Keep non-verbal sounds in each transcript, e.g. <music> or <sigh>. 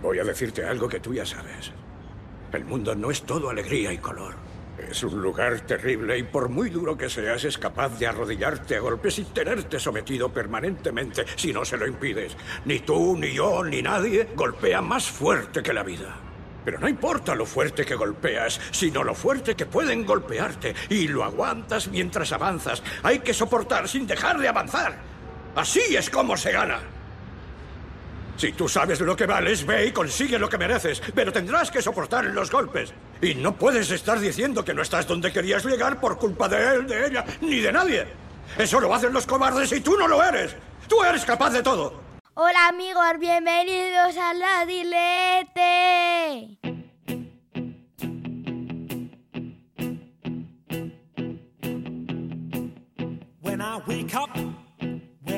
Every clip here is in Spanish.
Voy a decirte algo que tú ya sabes. El mundo no es todo alegría y color. Es un lugar terrible y por muy duro que seas es capaz de arrodillarte a golpes y tenerte sometido permanentemente si no se lo impides. Ni tú, ni yo, ni nadie golpea más fuerte que la vida. Pero no importa lo fuerte que golpeas, sino lo fuerte que pueden golpearte. Y lo aguantas mientras avanzas. Hay que soportar sin dejar de avanzar. Así es como se gana. Si tú sabes lo que vales, ve y consigue lo que mereces, pero tendrás que soportar los golpes. Y no puedes estar diciendo que no estás donde querías llegar por culpa de él, de ella, ni de nadie. Eso lo hacen los cobardes y tú no lo eres. Tú eres capaz de todo. Hola amigos, bienvenidos a la Dilete. When I wake up,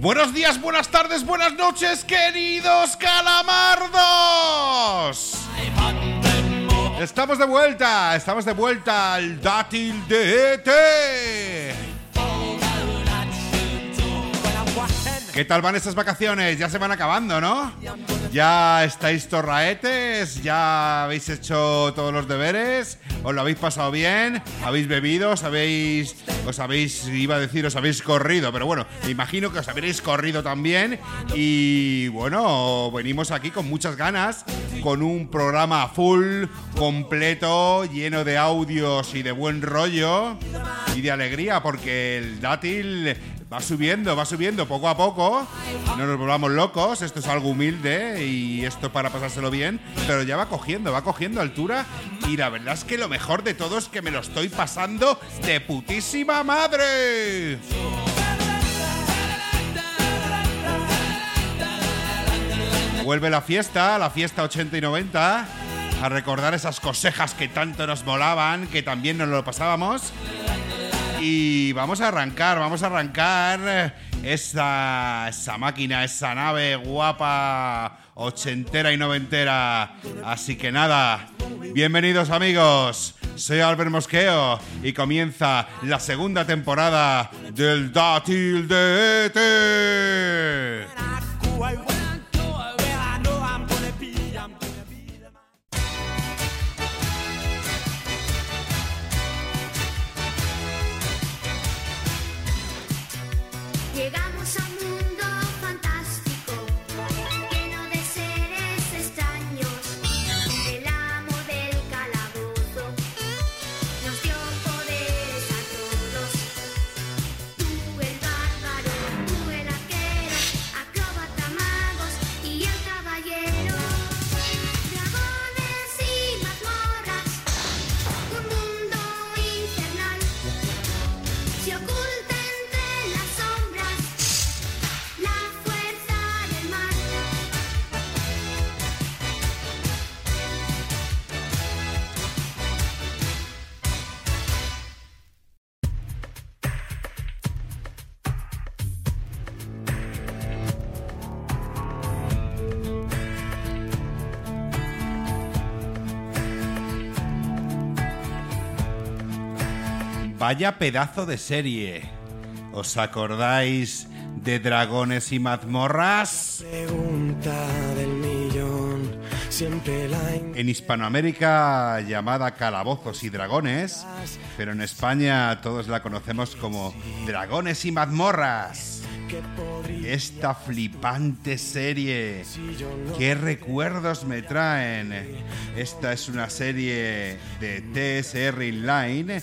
Buenos días, buenas tardes, buenas noches, queridos calamardos. Estamos de vuelta, estamos de vuelta al dátil de ET. ¿Qué tal van estas vacaciones? Ya se van acabando, ¿no? Ya estáis torraetes, ya habéis hecho todos los deberes, os lo habéis pasado bien, habéis bebido, os habéis, os habéis, iba a decir, os habéis corrido, pero bueno, me imagino que os habréis corrido también. Y bueno, venimos aquí con muchas ganas, con un programa full, completo, lleno de audios y de buen rollo y de alegría, porque el dátil va subiendo, va subiendo poco a poco. No nos volvamos locos, esto es algo humilde y esto para pasárselo bien, pero ya va cogiendo, va cogiendo altura y la verdad es que lo mejor de todo es que me lo estoy pasando de putísima madre. Vuelve la fiesta, la fiesta 80 y 90, a recordar esas cosejas que tanto nos molaban, que también nos lo pasábamos. Y vamos a arrancar, vamos a arrancar esa, esa máquina, esa nave guapa, ochentera y noventera. Así que nada, bienvenidos amigos. Soy Albert Mosqueo y comienza la segunda temporada del Dátil de ET. Vaya pedazo de serie. ¿Os acordáis de Dragones y Mazmorras? Pregunta del millón, siempre la En Hispanoamérica llamada Calabozos y Dragones, pero en España todos la conocemos como Dragones y Mazmorras. Esta flipante serie. ¿Qué recuerdos me traen? Esta es una serie de TSR Inline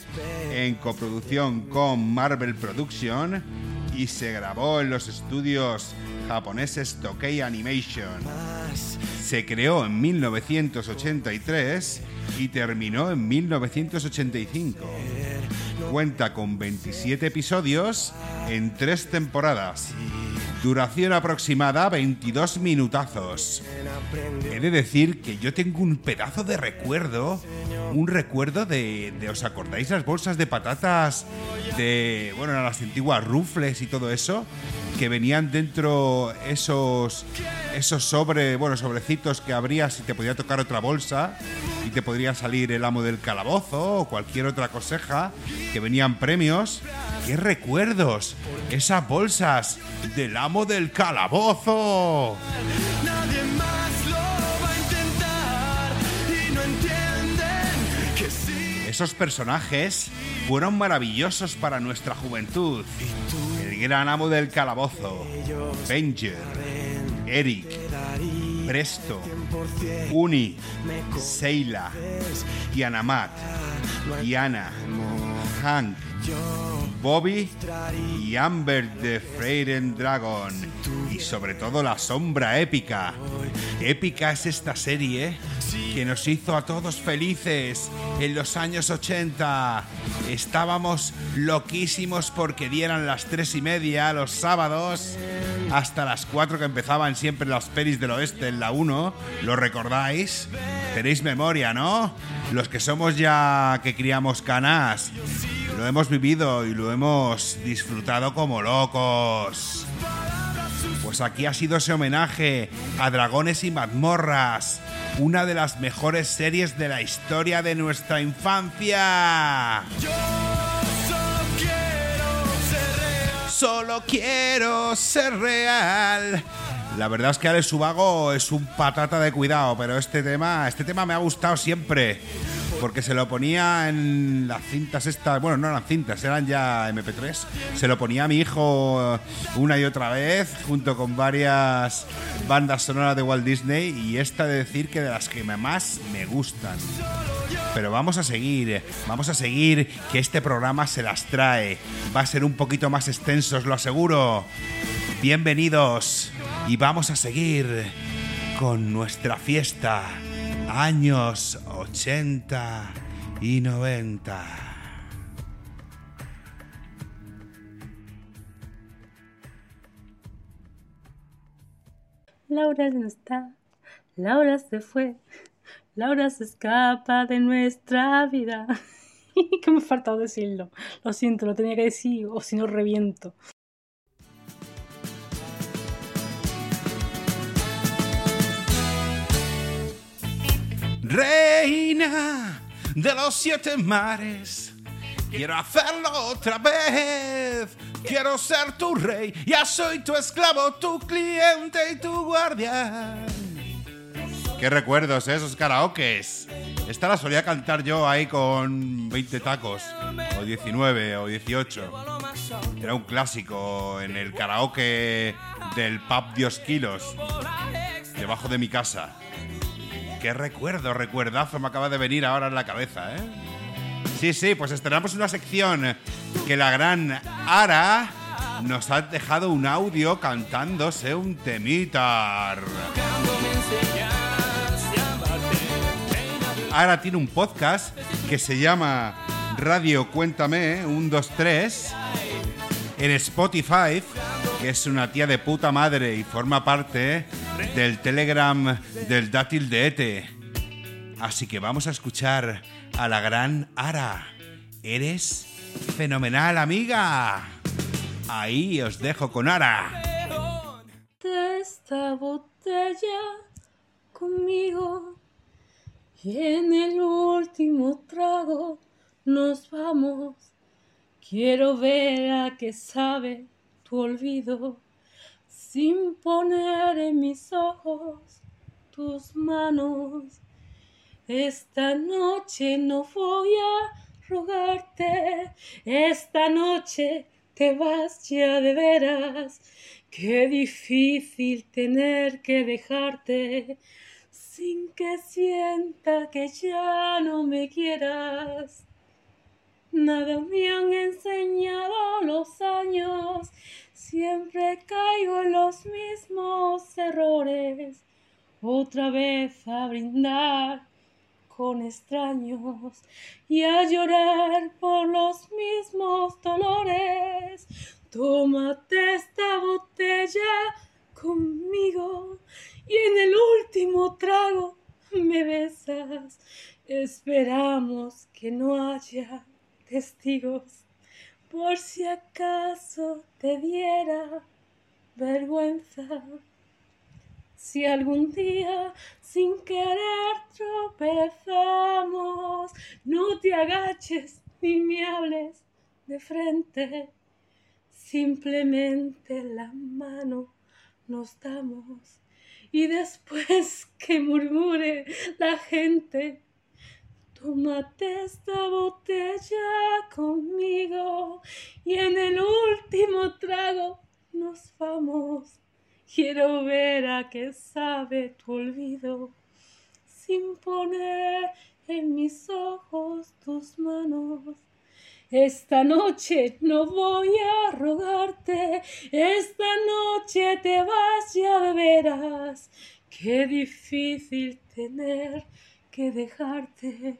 en coproducción con Marvel Production y se grabó en los estudios japoneses Tokei Animation. Se creó en 1983 y terminó en 1985. Cuenta con 27 episodios en tres temporadas. Duración aproximada 22 minutazos. He de decir que yo tengo un pedazo de recuerdo, un recuerdo de, de- ¿os acordáis las bolsas de patatas de, bueno, las antiguas rufles y todo eso? Que venían dentro esos, esos sobre, bueno, sobrecitos que abrías y te podía tocar otra bolsa y te podría salir el amo del calabozo o cualquier otra coseja, que venían premios. ¡Qué recuerdos! Esas bolsas del amo del calabozo. Nadie más Esos personajes fueron maravillosos para nuestra juventud. El gran amo del calabozo, Benjer, Eric, Presto, Uni, Seila, Tianamat, Diana, Hank, Bobby y Amber de Freyren Dragon. Y sobre todo la sombra épica. Épica es esta serie que nos hizo a todos felices en los años 80. Estábamos loquísimos porque dieran las tres y media los sábados hasta las 4 que empezaban siempre las pelis del oeste en la 1. ¿Lo recordáis? Tenéis memoria, ¿no? Los que somos ya que criamos canas. Lo hemos vivido y lo hemos disfrutado como locos. Pues aquí ha sido ese homenaje a Dragones y Mazmorras, una de las mejores series de la historia de nuestra infancia. Solo quiero ser real. La verdad es que Alex Subago es un patata de cuidado, pero este tema, este tema me ha gustado siempre. Porque se lo ponía en las cintas estas, bueno, no eran cintas, eran ya MP3. Se lo ponía a mi hijo una y otra vez, junto con varias bandas sonoras de Walt Disney, y esta de decir que de las que más me gustan. Pero vamos a seguir, vamos a seguir, que este programa se las trae. Va a ser un poquito más extenso, os lo aseguro. Bienvenidos y vamos a seguir con nuestra fiesta. Años 80 y 90. Laura no está, Laura se fue, Laura se escapa de nuestra vida. <laughs> que me ha faltado decirlo. Lo siento, lo tenía que decir o si no reviento. Reina de los siete mares. Quiero hacerlo otra vez. Quiero ser tu rey. Ya soy tu esclavo, tu cliente y tu guardián. Qué recuerdos, esos karaokes. Esta la solía cantar yo ahí con 20 tacos, o 19, o 18. Era un clásico en el karaoke del pub Dios Kilos, debajo de mi casa. Qué recuerdo, recuerdazo me acaba de venir ahora en la cabeza, ¿eh? Sí, sí, pues estrenamos una sección que la gran Ara nos ha dejado un audio cantándose un temitar. Ara tiene un podcast que se llama Radio Cuéntame 123 en Spotify, que es una tía de puta madre y forma parte del Telegram del dátil de Ete. Así que vamos a escuchar a la gran Ara. Eres fenomenal, amiga. Ahí os dejo con Ara. de esta botella conmigo y en el último trago nos vamos. Quiero ver a qué sabe tu olvido sin poner en mis ojos tus manos. Esta noche no voy a rogarte, esta noche te vas ya de veras. Qué difícil tener que dejarte sin que sienta que ya no me quieras. Nada me han enseñado los años, siempre caigo en los mismos errores. Otra vez a brindar con extraños y a llorar por los mismos dolores. Tómate esta botella conmigo y en el último trago me besas. Esperamos que no haya testigos por si acaso te diera vergüenza. Si algún día sin querer tropezamos, no te agaches ni me hables de frente, simplemente la mano nos damos y después <laughs> que murmure la gente, tómate esta botella conmigo y en el último trago nos vamos. Quiero ver a qué sabe tu olvido sin poner en mis ojos tus manos. Esta noche no voy a rogarte, esta noche te vas ya de veras. Qué difícil tener que dejarte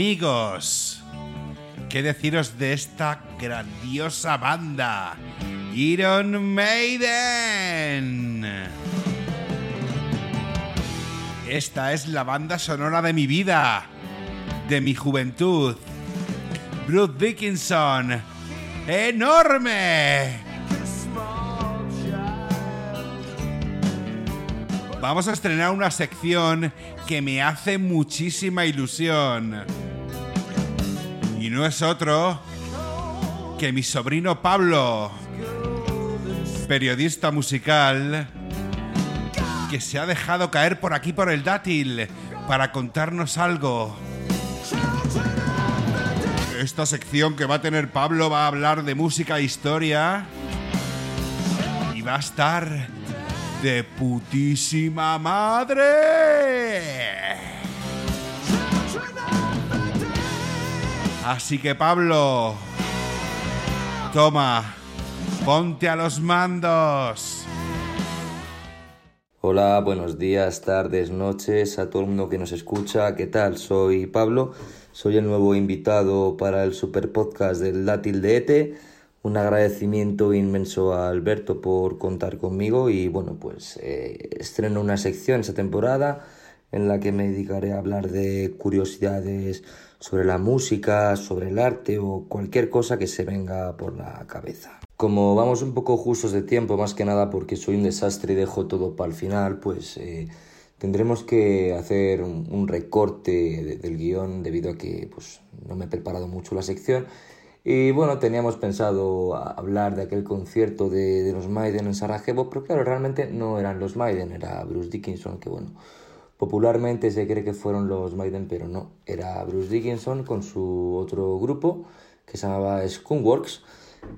Amigos, ¿qué deciros de esta grandiosa banda? Iron Maiden. Esta es la banda sonora de mi vida, de mi juventud. Bruce Dickinson. ¡Enorme! Vamos a estrenar una sección que me hace muchísima ilusión. No es otro que mi sobrino Pablo, periodista musical, que se ha dejado caer por aquí por el dátil para contarnos algo. Esta sección que va a tener Pablo va a hablar de música e historia y va a estar de putísima madre. Así que Pablo, toma, ponte a los mandos. Hola, buenos días, tardes, noches a todo el mundo que nos escucha. ¿Qué tal? Soy Pablo, soy el nuevo invitado para el super podcast del Dátil de Ete. Un agradecimiento inmenso a Alberto por contar conmigo y bueno, pues eh, estreno una sección esta temporada en la que me dedicaré a hablar de curiosidades sobre la música, sobre el arte o cualquier cosa que se venga por la cabeza. Como vamos un poco justos de tiempo, más que nada porque soy un desastre y dejo todo para el final, pues eh, tendremos que hacer un, recorte de- del guion debido a que pues, no me he preparado mucho la sección. Y bueno, teníamos pensado hablar de aquel concierto de, de los Maiden en Sarajevo, pero claro, realmente no eran los Maiden, era Bruce Dickinson, que bueno, popularmente se cree que fueron los Maiden, pero no, era Bruce Dickinson con su otro grupo que se llamaba Skunkworks,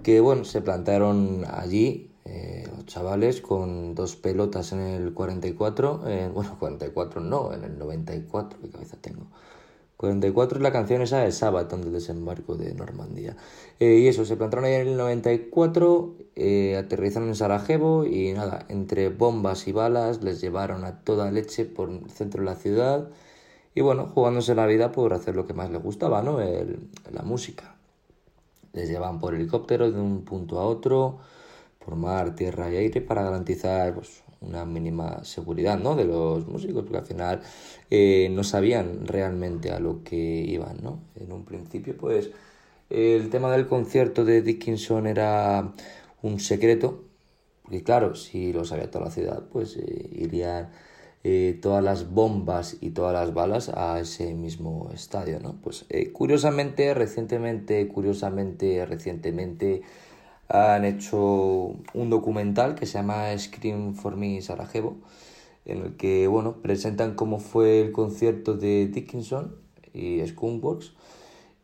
que bueno, se plantaron allí eh, los chavales con dos pelotas en el 44, eh, <laughs> bueno, 44 no, en el 94, qué cabeza tengo. 44 es la canción esa de Sabaton del desembarco de Normandía. Eh, y eso, se plantaron ahí en el 94, eh, aterrizaron en Sarajevo y nada, entre bombas y balas les llevaron a toda leche por el centro de la ciudad y bueno, jugándose la vida por hacer lo que más les gustaba, ¿no? El- la música. Les llevaban por helicóptero de un punto a otro, por mar, tierra y aire para garantizar pues, una mínima seguridad ¿no? de los músicos, porque al final eh, no sabían realmente a lo que iban. ¿no? En un principio, pues el tema del concierto de Dickinson era un secreto, porque claro, si lo sabía toda la ciudad, pues eh, irían eh, todas las bombas y todas las balas a ese mismo estadio, ¿no? Pues curiosamente, recientemente, curiosamente, recientemente han hecho un documental que se llama Scream for Me Sarajevo, en el que, bueno, presentan cómo fue el concierto de Dickinson y Skunkworks.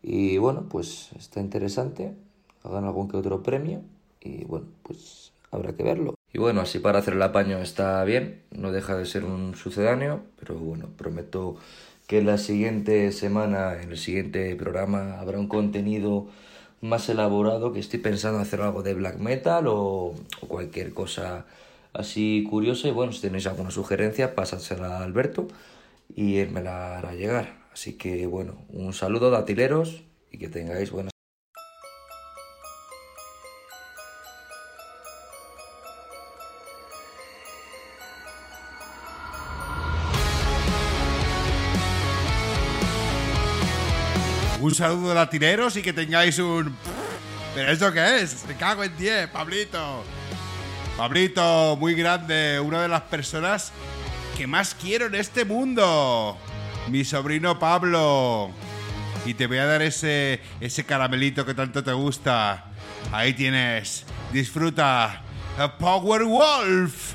Y bueno, pues está interesante, hagan algún que otro premio y bueno, pues habrá que verlo. Y bueno, así para hacer el apaño está bien, no deja de ser un sucedáneo, pero bueno, prometo que la siguiente semana, en el siguiente programa, habrá un contenido más elaborado, que estoy pensando hacer algo de black metal o, cualquier cosa así curiosa. Y bueno, si tenéis alguna sugerencia, pásansela a Alberto y él me la hará llegar. Así que bueno, un saludo datileros y que tengáis buenas. Un saludo latineros y que tengáis un... ¿Pero esto qué es? Me cago en 10, Pablito. Pablito, muy grande, una de las personas que más quiero en este mundo. Mi sobrino Pablo. Y te voy a dar ese, ese caramelito que tanto te gusta. Ahí tienes. Disfruta. Power Wolf.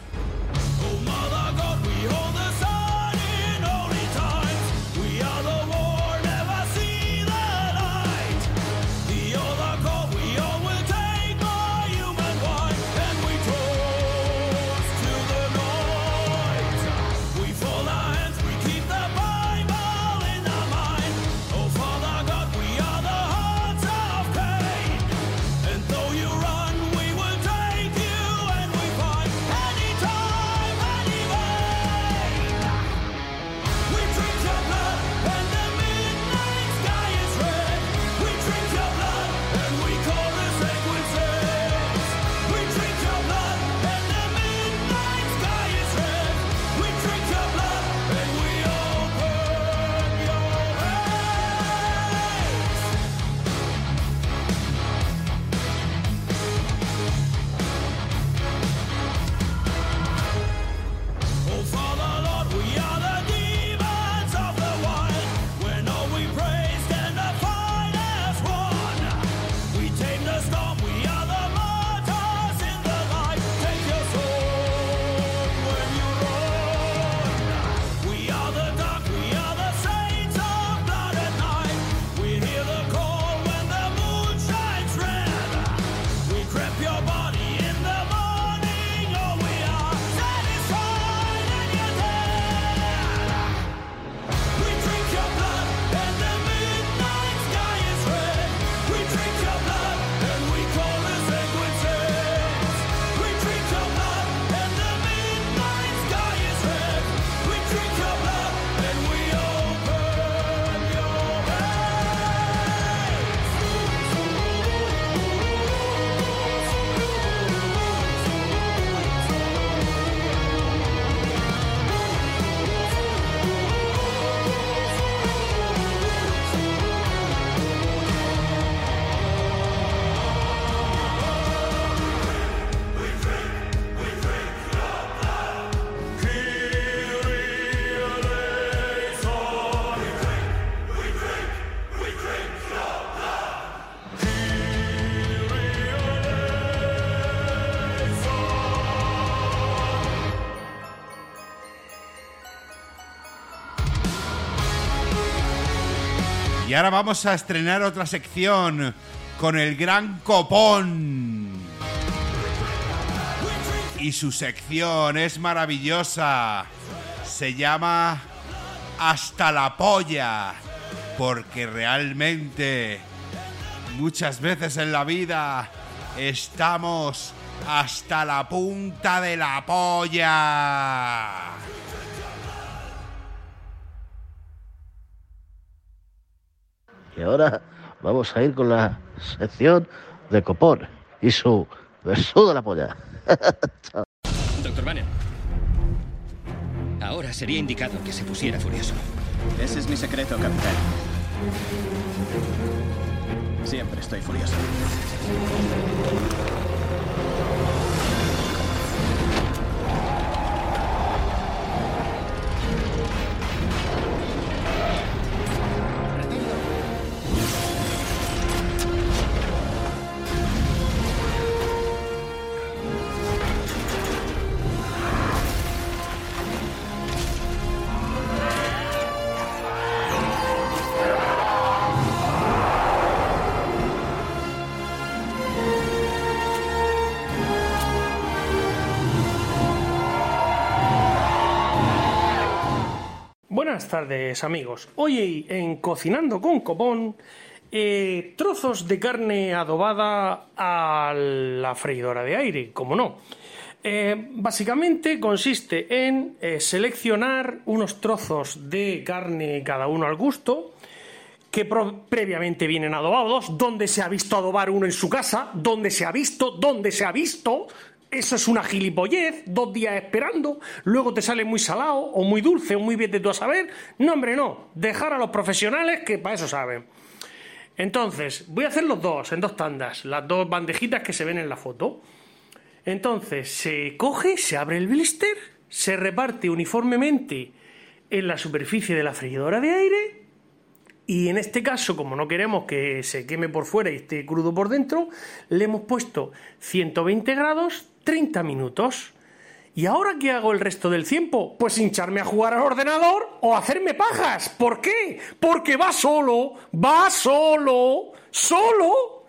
Y ahora vamos a estrenar otra sección con el gran copón. Y su sección es maravillosa. Se llama Hasta la polla. Porque realmente muchas veces en la vida estamos hasta la punta de la polla. Y ahora vamos a ir con la sección de Copón y su beso de la polla. <laughs> Doctor Banner. Ahora sería indicado que se pusiera furioso. Ese es mi secreto, capitán. Siempre estoy furioso. Tardes amigos. Hoy en Cocinando con Copón, eh, trozos de carne adobada a la freidora de aire, como no. Eh, básicamente consiste en eh, seleccionar unos trozos de carne cada uno al gusto, que previamente vienen adobados, donde se ha visto adobar uno en su casa, donde se ha visto, donde se ha visto. Eso es una gilipollez, dos días esperando, luego te sale muy salado, o muy dulce, o muy bien de tú a saber. No, hombre, no. Dejar a los profesionales que para eso saben. Entonces, voy a hacer los dos, en dos tandas, las dos bandejitas que se ven en la foto. Entonces, se coge, se abre el blister, se reparte uniformemente en la superficie de la freidora de aire y en este caso, como no queremos que se queme por fuera y esté crudo por dentro, le hemos puesto 120 grados 30 minutos. ¿Y ahora qué hago el resto del tiempo? Pues hincharme a jugar al ordenador o hacerme pajas. ¿Por qué? Porque va solo, va solo, solo.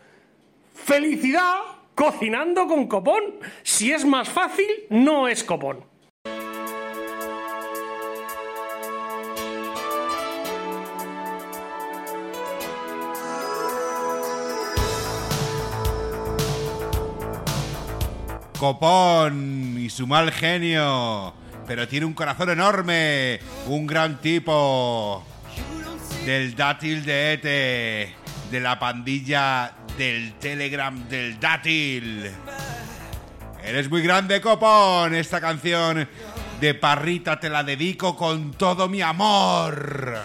¡Felicidad! Cocinando con copón. Si es más fácil, no es copón. Copón y su mal genio. Pero tiene un corazón enorme. Un gran tipo. Del dátil de Ete. De la pandilla del Telegram del dátil. Eres muy grande, Copón. Esta canción de Parrita te la dedico con todo mi amor.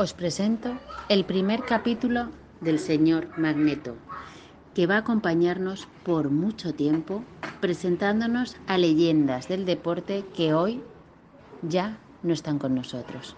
Os presento el primer capítulo del señor Magneto, que va a acompañarnos por mucho tiempo presentándonos a leyendas del deporte que hoy ya no están con nosotros.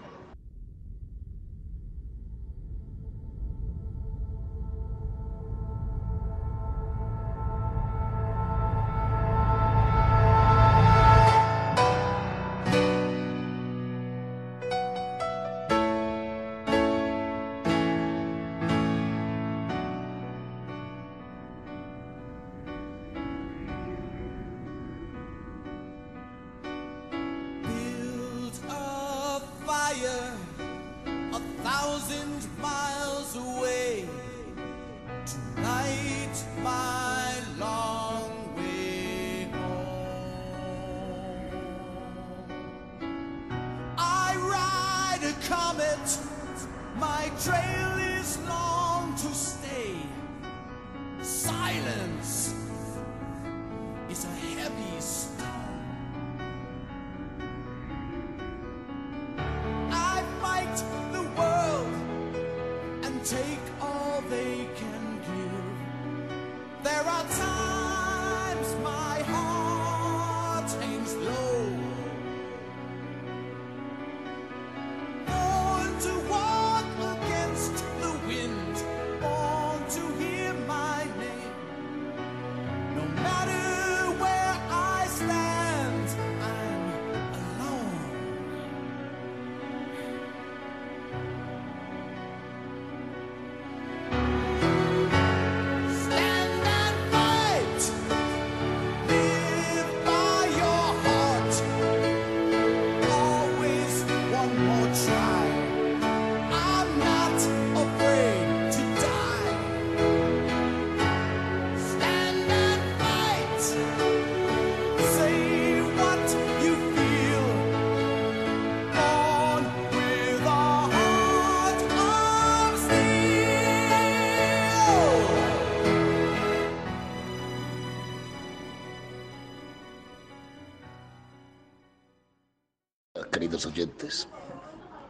Oyentes,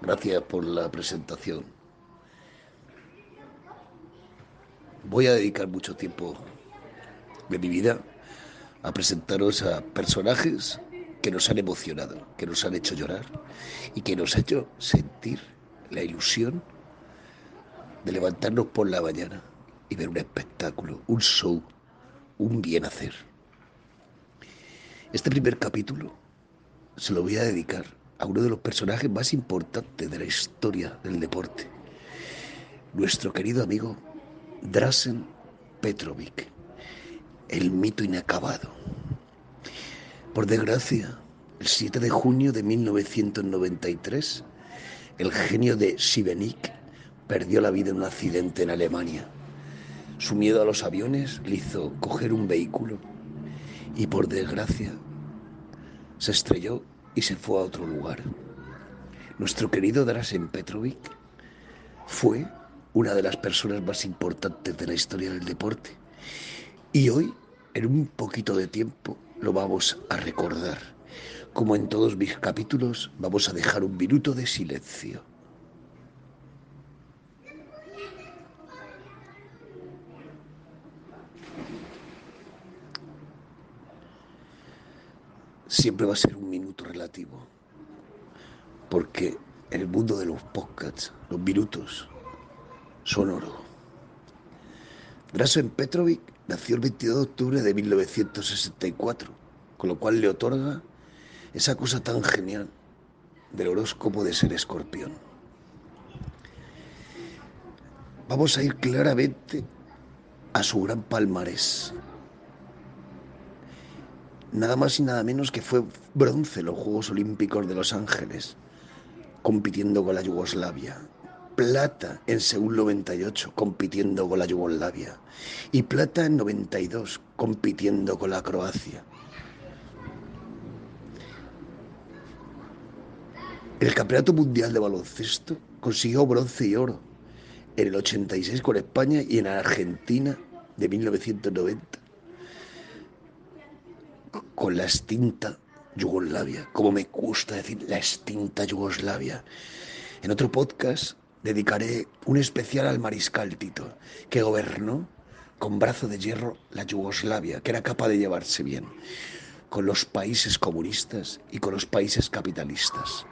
gracias por la presentación. Voy a dedicar mucho tiempo de mi vida a presentaros a personajes que nos han emocionado, que nos han hecho llorar y que nos han hecho sentir la ilusión de levantarnos por la mañana y ver un espectáculo, un show, un bien hacer. Este primer capítulo se lo voy a dedicar uno de los personajes más importantes de la historia del deporte, nuestro querido amigo Drasen Petrovic, el mito inacabado. Por desgracia, el 7 de junio de 1993, el genio de Sibenik perdió la vida en un accidente en Alemania. Su miedo a los aviones le hizo coger un vehículo y por desgracia se estrelló y se fue a otro lugar. Nuestro querido Drasen Petrovic fue una de las personas más importantes de la historia del deporte. Y hoy, en un poquito de tiempo, lo vamos a recordar. Como en todos mis capítulos, vamos a dejar un minuto de silencio. Siempre va a ser un minuto relativo, porque el mundo de los podcasts, los minutos son oro. Drasen Petrovic nació el 22 de octubre de 1964, con lo cual le otorga esa cosa tan genial del horóscopo de ser escorpión. Vamos a ir claramente a su gran palmarés. Nada más y nada menos que fue bronce los Juegos Olímpicos de Los Ángeles, compitiendo con la Yugoslavia. Plata en Seúl 98, compitiendo con la Yugoslavia. Y plata en 92, compitiendo con la Croacia. El Campeonato Mundial de Baloncesto consiguió bronce y oro en el 86 con España y en Argentina de 1990 con la extinta Yugoslavia. Como me gusta decir la extinta Yugoslavia. En otro podcast dedicaré un especial al mariscal Tito, que gobernó con brazo de hierro la Yugoslavia, que era capaz de llevarse bien con los países comunistas y con los países capitalistas.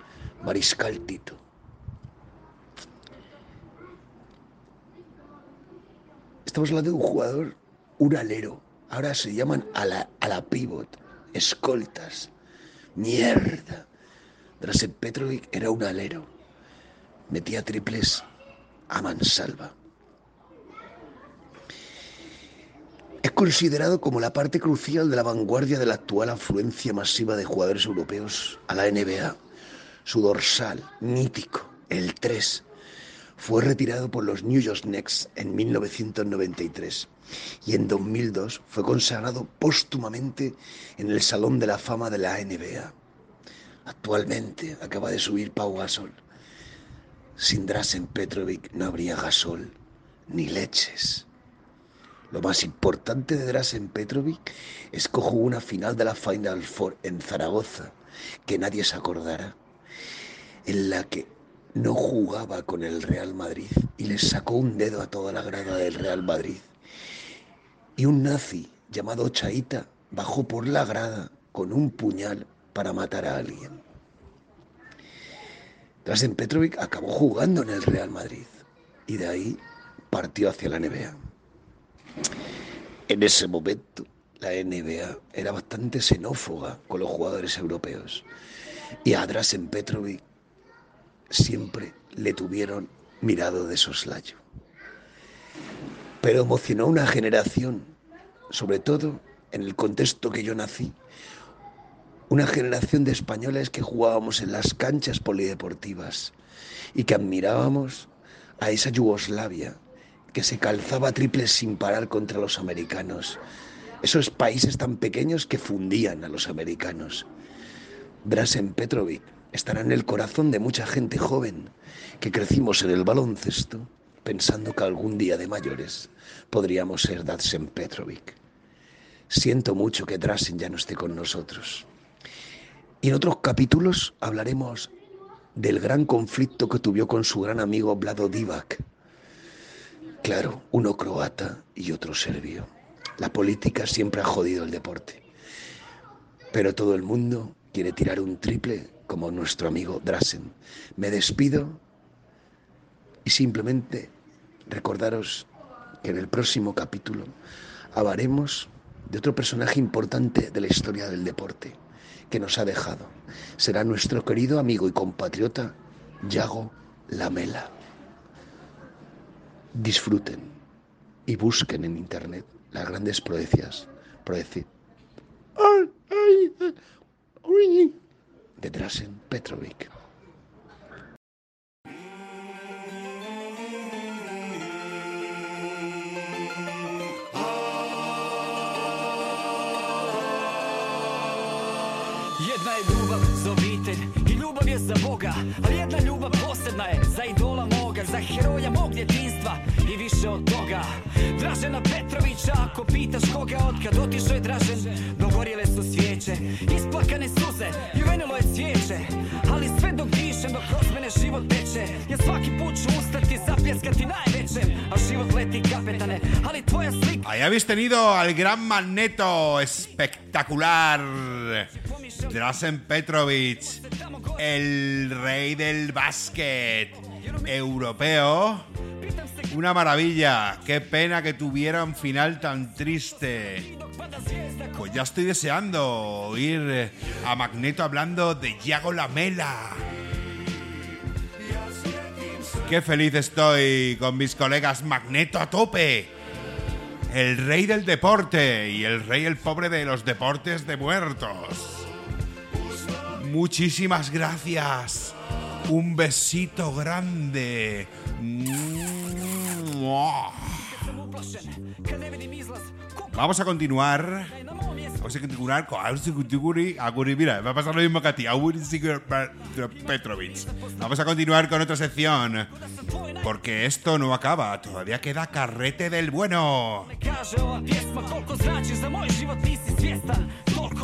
Mariscal Tito. Estamos hablando de un jugador, un alero. Ahora se llaman a la, a la pivot, escoltas. Mierda. Drasen Petrovic era un alero. Metía triples a mansalva. Es considerado como la parte crucial de la vanguardia de la actual afluencia masiva de jugadores europeos a la NBA. Su dorsal, mítico, el 3, fue retirado por los New York Knicks en 1993 y en 2002 fue consagrado póstumamente en el Salón de la Fama de la NBA. Actualmente acaba de subir Pau Gasol. Sin Drasen Petrovic no habría gasol ni leches. Lo más importante de Drasen Petrovic es que jugó una final de la Final Four en Zaragoza, que nadie se acordará, en la que no jugaba con el Real Madrid y le sacó un dedo a toda la grada del Real Madrid. Y un nazi llamado Chaita bajó por la grada con un puñal para matar a alguien. Drasen Petrovic acabó jugando en el Real Madrid y de ahí partió hacia la NBA. En ese momento, la NBA era bastante xenófoba con los jugadores europeos y a Drasen Petrovic siempre le tuvieron mirado de soslayo. Pero emocionó una generación, sobre todo en el contexto que yo nací, una generación de españoles que jugábamos en las canchas polideportivas y que admirábamos a esa Yugoslavia que se calzaba triples sin parar contra los americanos. Esos países tan pequeños que fundían a los americanos. Drasen Petrovic estará en el corazón de mucha gente joven que crecimos en el baloncesto pensando que algún día de mayores podríamos ser Drasen Petrovic. Siento mucho que Drasen ya no esté con nosotros. Y en otros capítulos hablaremos del gran conflicto que tuvo con su gran amigo Vlado Divac. Claro, uno croata y otro serbio. La política siempre ha jodido el deporte. Pero todo el mundo quiere tirar un triple como nuestro amigo Drasen. Me despido y simplemente recordaros que en el próximo capítulo hablaremos de otro personaje importante de la historia del deporte que nos ha dejado. Será nuestro querido amigo y compatriota Yago Lamela. Disfruten y busquen en internet las grandes proezas, de Drasen Petrovic. Za Boga. Ali jedna ljubav posebna je za idola moga Za heroja mog djetinstva i više od toga. Dražena Petrovića ako pitaš koga Otkad otišao je Dražen. Dogorjele su svijeće Isplakane suze i je cvijeće Ali sve dok kroz mene život teče Ja svaki put ću ustati zapljeskati najvećem A život leti kapetane Ali tvoja slika Ahí habéis tenido al gran Magneto espectacular. Drasen Petrovic, el rey del básquet europeo. Una maravilla. Qué pena que tuviera un final tan triste. Pues ya estoy deseando oír a Magneto hablando de Yago Lamela. Qué feliz estoy con mis colegas Magneto a tope. El rey del deporte y el rey el pobre de los deportes de muertos. Muchísimas gracias. Un besito grande. Vamos a continuar Vamos a continuar con. Mira, va a pasar lo mismo que a ti. Petrovic. Vamos a continuar con otra sección. Porque esto no acaba. Todavía queda carrete del bueno.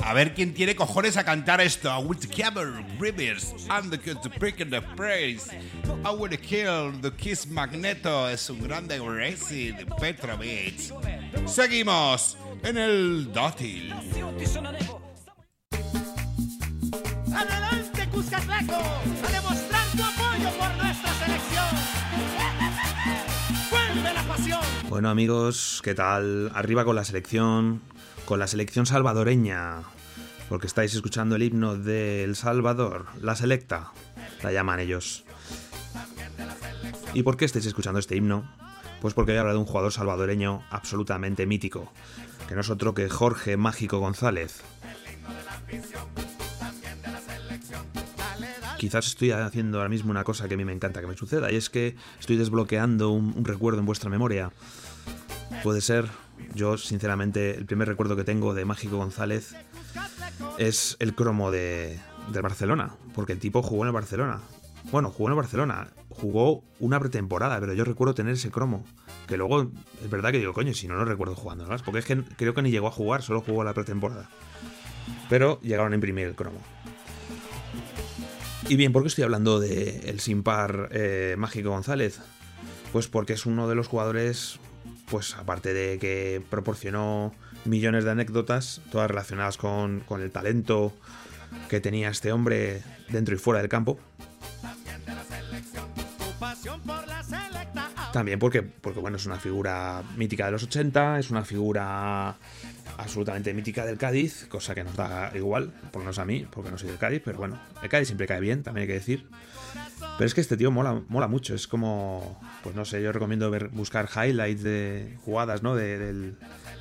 A ver quién tiene cojones a cantar esto. I will cover rivers and the to break the praise. I will kill the kiss magneto. Es un grande Racing Petrovic. Seguimos en el dátil. Adelante, Cuscatlaco, a demostrar tu apoyo por nuestra selección. Vuelve la pasión. Bueno amigos, ¿qué tal? Arriba con la selección, con la selección salvadoreña, porque estáis escuchando el himno de El Salvador, la selecta, la llaman ellos. ¿Y por qué estáis escuchando este himno? Pues porque voy a hablar de un jugador salvadoreño absolutamente mítico, que no es otro que Jorge Mágico González. Quizás estoy haciendo ahora mismo una cosa que a mí me encanta que me suceda, y es que estoy desbloqueando un, recuerdo en vuestra memoria. Puede ser, yo sinceramente, el primer recuerdo que tengo de Mágico González es el cromo de, del Barcelona, porque el tipo jugó en el Barcelona. Bueno, jugó en el Barcelona, jugó una pretemporada, pero yo recuerdo tener ese cromo. Que luego, es verdad que digo, coño, si no lo recuerdo jugando, ¿no? Porque es que creo que ni llegó a jugar, solo jugó la pretemporada. Pero llegaron a imprimir el cromo. Y bien, ¿por qué estoy hablando de el sin par eh, Mágico González? Pues porque es uno de los jugadores, pues aparte de que proporcionó millones de anécdotas, todas relacionadas con, con el talento que tenía este hombre dentro y fuera del campo. También porque, porque bueno, es una figura mítica de los 80, es una figura absolutamente mítica del Cádiz, cosa que nos da igual, por lo menos a mí, porque no soy del Cádiz, pero bueno, el Cádiz siempre cae bien, también hay que decir. Pero es que este tío mola, mola mucho, es como, pues no sé, yo recomiendo ver, buscar highlights de jugadas, ¿no? De- del,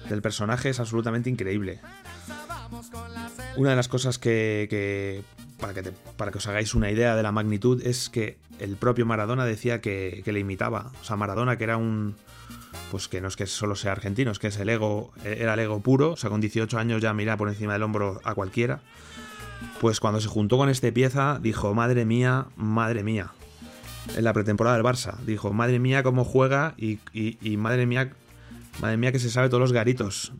del personaje, es absolutamente increíble. Una de las cosas que, que- para, que para que os hagáis una idea de la magnitud es que el propio Maradona decía que, le imitaba. O sea, Maradona que era un... Pues que no es que solo sea argentino, es que es el ego, era el ego puro, o sea, con 18 años ya mira por encima del hombro a cualquiera. Pues cuando se juntó con este pieza, dijo, madre mía, madre mía. En la pretemporada del Barça, dijo, madre mía cómo juega y- y madre mía, madre mía que se sabe todos los garitos.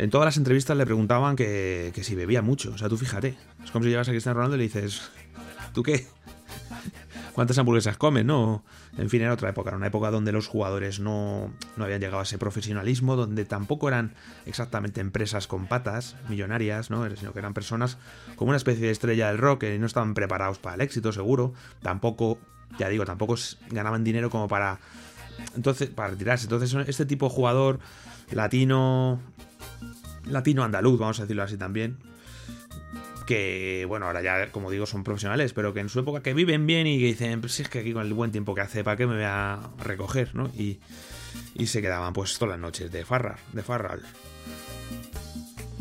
En todas las entrevistas le preguntaban que, que si bebía mucho. O sea, tú fíjate. Es como si llegas a Cristiano Ronaldo y le dices, ¿tú qué? <laughs> ¿Cuántas hamburguesas comes? No. En fin, era otra época. Era una época donde los jugadores no, no habían llegado a ese profesionalismo, donde tampoco eran exactamente empresas con patas millonarias, ¿no? Sino que eran personas como una especie de estrella del rock que no estaban preparados para el éxito, seguro. Tampoco, ya digo, tampoco ganaban dinero como para. Entonces, para retirarse. Entonces, este tipo de jugador latino, latino andaluz, vamos a decirlo así también. Que, bueno, ahora ya, como digo, son profesionales, pero que en su época que viven bien y que dicen, pues si es que aquí con el buen tiempo que hace, ¿para qué me voy a recoger, no? Y, y se quedaban, pues, todas las noches de farra, de farral.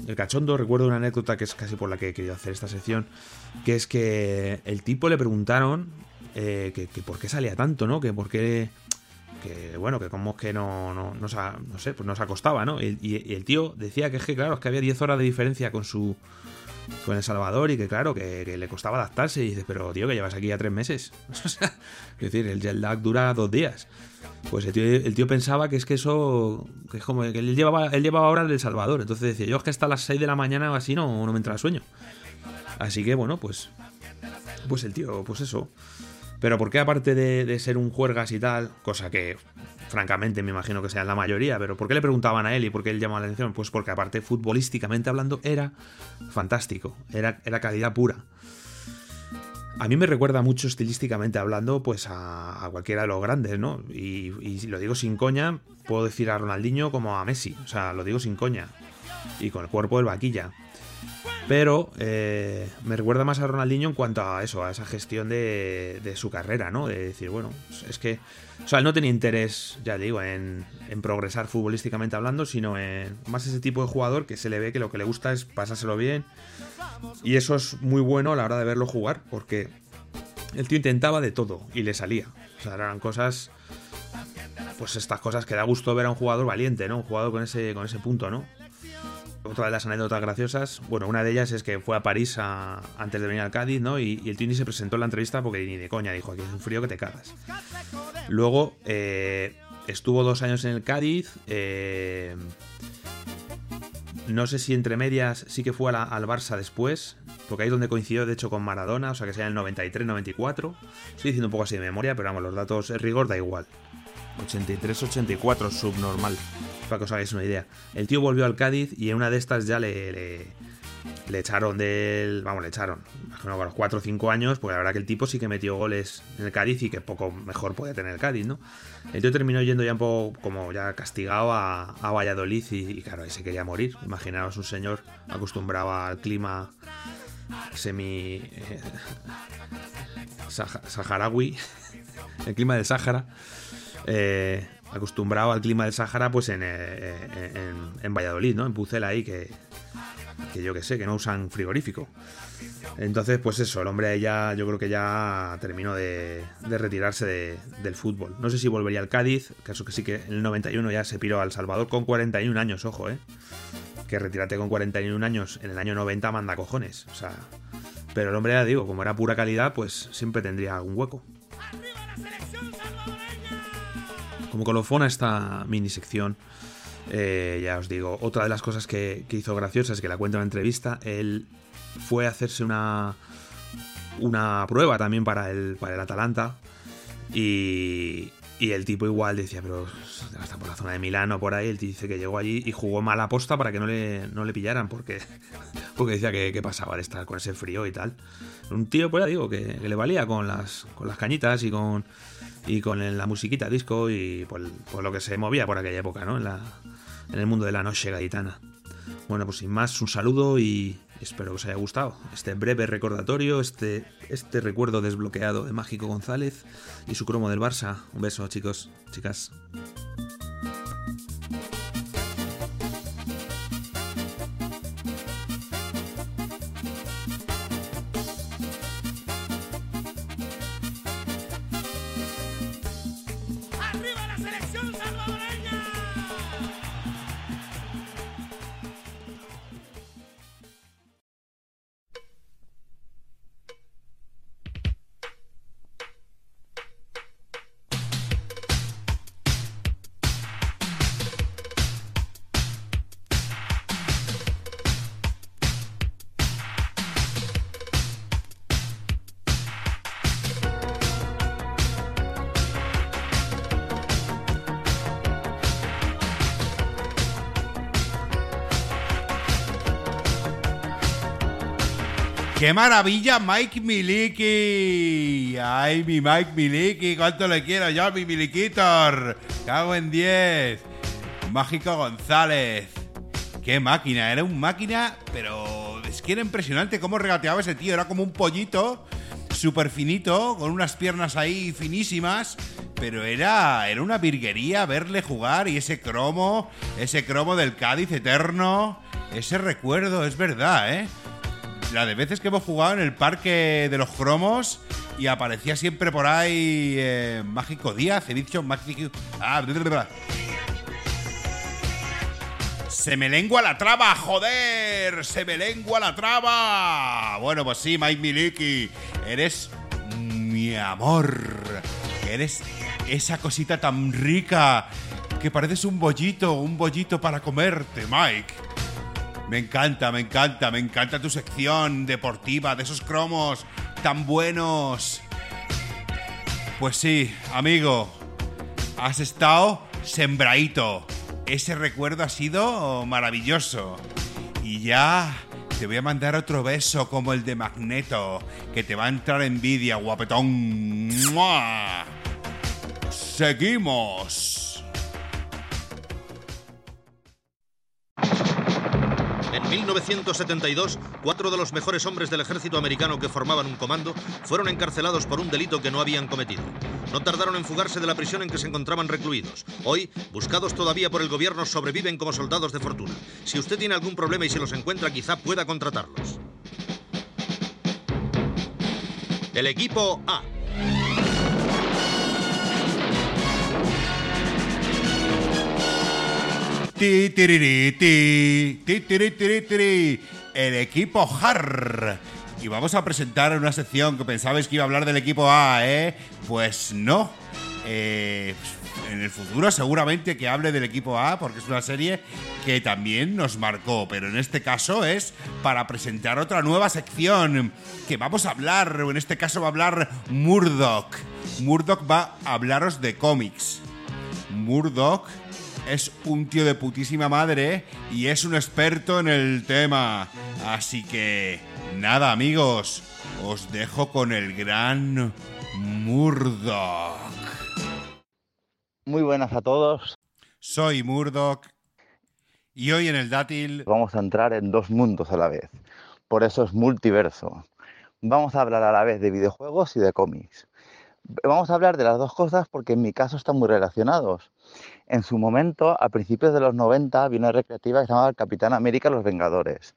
El cachondo, recuerdo una anécdota que es casi por la que he querido hacer esta sección, que es que el tipo le preguntaron eh, que, que por qué salía tanto, ¿no? Que por qué que bueno, que como es que no, no, no, sé, pues no se acostaba, ¿no? Y, el tío decía que es que, claro, es que había 10 horas de diferencia con su con El Salvador y que, claro, que, le costaba adaptarse. Y dice, pero tío, que llevas aquí ya tres meses. <laughs> es decir, el jet lag dura dos días. Pues el tío, el tío pensaba que es que eso, que es como que él llevaba, él llevaba horas del Salvador. Entonces decía, yo es que hasta las 6 de la mañana o así no, no me entra el sueño. Así que, bueno, pues, pues el tío, pues eso. Pero ¿por qué aparte de, de ser un juergas y tal, cosa que francamente me imagino que sea la mayoría, pero ¿por qué le preguntaban a él y por qué él llamaba la atención? Pues porque aparte futbolísticamente hablando era fantástico, era, era calidad pura. A mí me recuerda mucho estilísticamente hablando pues a, a cualquiera de los grandes, ¿no? Y, y lo digo sin coña, puedo decir a Ronaldinho como a Messi, o sea, lo digo sin coña. Y con el cuerpo del vaquilla. Pero eh, me recuerda más a Ronaldinho en cuanto a eso, a esa gestión de, su carrera, ¿no? De decir, bueno, es que. O sea, él no tenía interés, ya digo, en, en progresar futbolísticamente hablando, sino en más ese tipo de jugador que se le ve que lo que le gusta es pasárselo bien. Y eso es muy bueno a la hora de verlo jugar, porque el tío intentaba de todo y le salía. O sea, eran cosas pues estas cosas que da gusto ver a un jugador valiente, ¿no? Un jugador con ese, con ese punto, ¿no? Otra de las anécdotas graciosas, bueno, una de ellas es que fue a París antes de venir al Cádiz, ¿no? Y, el tío ni se presentó en la entrevista porque ni de coña dijo, aquí es un frío que te cagas. Luego eh, estuvo dos años en el Cádiz. eh, no sé si entre medias sí que fue al Barça después, porque ahí es donde coincidió de hecho con Maradona, o sea que sea en el 93-94. Estoy diciendo un poco así de memoria, pero vamos, los datos en rigor da igual. 83-84 subnormal, para que os hagáis una idea. El tío volvió al Cádiz y en una de estas ya le, le, le echaron del... Vamos, le echaron. Imagino a los 4 o 5 años, porque la verdad que el tipo sí que metió goles en el Cádiz y que poco mejor puede tener el Cádiz, ¿no? El tío terminó yendo ya un poco como ya castigado a, Valladolid y, claro, ahí se quería morir. Imaginaos un señor acostumbrado al clima semi... eh, <laughs> saha- saharaui, <laughs> el clima del Sáhara, eh, acostumbrado al clima del Sáhara, pues en, eh, en, en Valladolid, ¿no? En Pucela ahí, que, que yo que sé, que no usan frigorífico. Entonces, pues eso, el hombre ya, yo creo que ya terminó de, retirarse de- del fútbol. No sé si volvería al Cádiz, caso que sí que en el 91 ya se piró al Salvador con 41 años, ojo, ¿eh? Que retírate con 41 años en el año 90 manda cojones, o sea... Pero el hombre, ya digo, como era pura calidad, pues siempre tendría algún hueco. Como colofona esta mini sección, eh, ya os digo, otra de las cosas que, que hizo graciosa es que la cuenta en una entrevista, él fue a hacerse una, una prueba también para el, para el Atalanta y, y el tipo igual decía, pero hasta por la zona de Milán o por ahí, él dice que llegó allí y jugó mal aposta para que no le, no le pillaran porque, <laughs> porque decía que, que pasaba al estar con ese frío y tal. Un tío, pues ya digo, que, que le valía con las, con las cañitas y con, y con la musiquita disco y por, lo que se movía por aquella época, ¿no? En, la, el mundo de la noche gaditana. Bueno, pues sin más, un saludo y espero que os haya gustado este breve recordatorio, este, este recuerdo desbloqueado de Mágico González y su cromo del Barça. Un beso, chicos, chicas. ¡Qué maravilla, Mike Miliki! ¡Ay, mi Mike Miliki! ¿Cuánto le quiero yo, mi Miliquitor? ¡Cago en 10! Mágico González. ¡Qué máquina! Era un máquina, pero es que era impresionante cómo regateaba ese tío. Era como un pollito, súper finito, con unas piernas ahí finísimas. Pero era, era una virguería verle jugar y ese cromo, ese cromo del Cádiz eterno. Ese recuerdo, es verdad, ¿eh? La de veces que hemos jugado en el parque de los cromos y aparecía siempre por ahí eh, Mágico Díaz, he dicho Mágico... Ah. Se me lengua la traba, joder, se me lengua la traba. Bueno, pues sí, Mike Miliki, eres mi amor, eres esa cosita tan rica que pareces un bollito, un bollito para comerte, Mike. Me encanta, me encanta, me encanta tu sección deportiva de esos cromos tan buenos. Pues sí, amigo, has estado sembraíto. Ese recuerdo ha sido maravilloso. Y ya te voy a mandar otro beso como el de Magneto, que te va a entrar envidia, guapetón. ¡Mua! Seguimos. En 1972, cuatro de los mejores hombres del ejército americano que formaban un comando fueron encarcelados por un delito que no habían cometido. No tardaron en fugarse de la prisión en que se encontraban recluidos. Hoy, buscados todavía por el gobierno, sobreviven como soldados de fortuna. Si usted tiene algún problema y se los encuentra, quizá pueda contratarlos. El equipo A. Ti, tiriri, ti. El equipo HAR. Y vamos a presentar una sección que pensabais que iba a hablar del equipo A, ¿eh? Pues no. Eh, en el futuro seguramente que hable del equipo A porque es una serie que también nos marcó, pero en este caso es para presentar otra nueva sección que vamos a hablar, o en este caso va a hablar Murdoch. Murdoch va a hablaros de cómics. Murdoch es un tío de putísima madre y es un experto en el tema. Así que, nada amigos, os dejo con el gran Murdoch. Muy buenas a todos. Soy Murdoch y hoy en el dátil Vamos a entrar en dos mundos a la vez. Por eso es multiverso. Vamos a hablar a la vez de videojuegos y de cómics. Vamos a hablar de las dos cosas porque en mi caso están muy relacionados. En su momento, a principios de los 90, había una recreativa que se llamaba Capitán América Los Vengadores.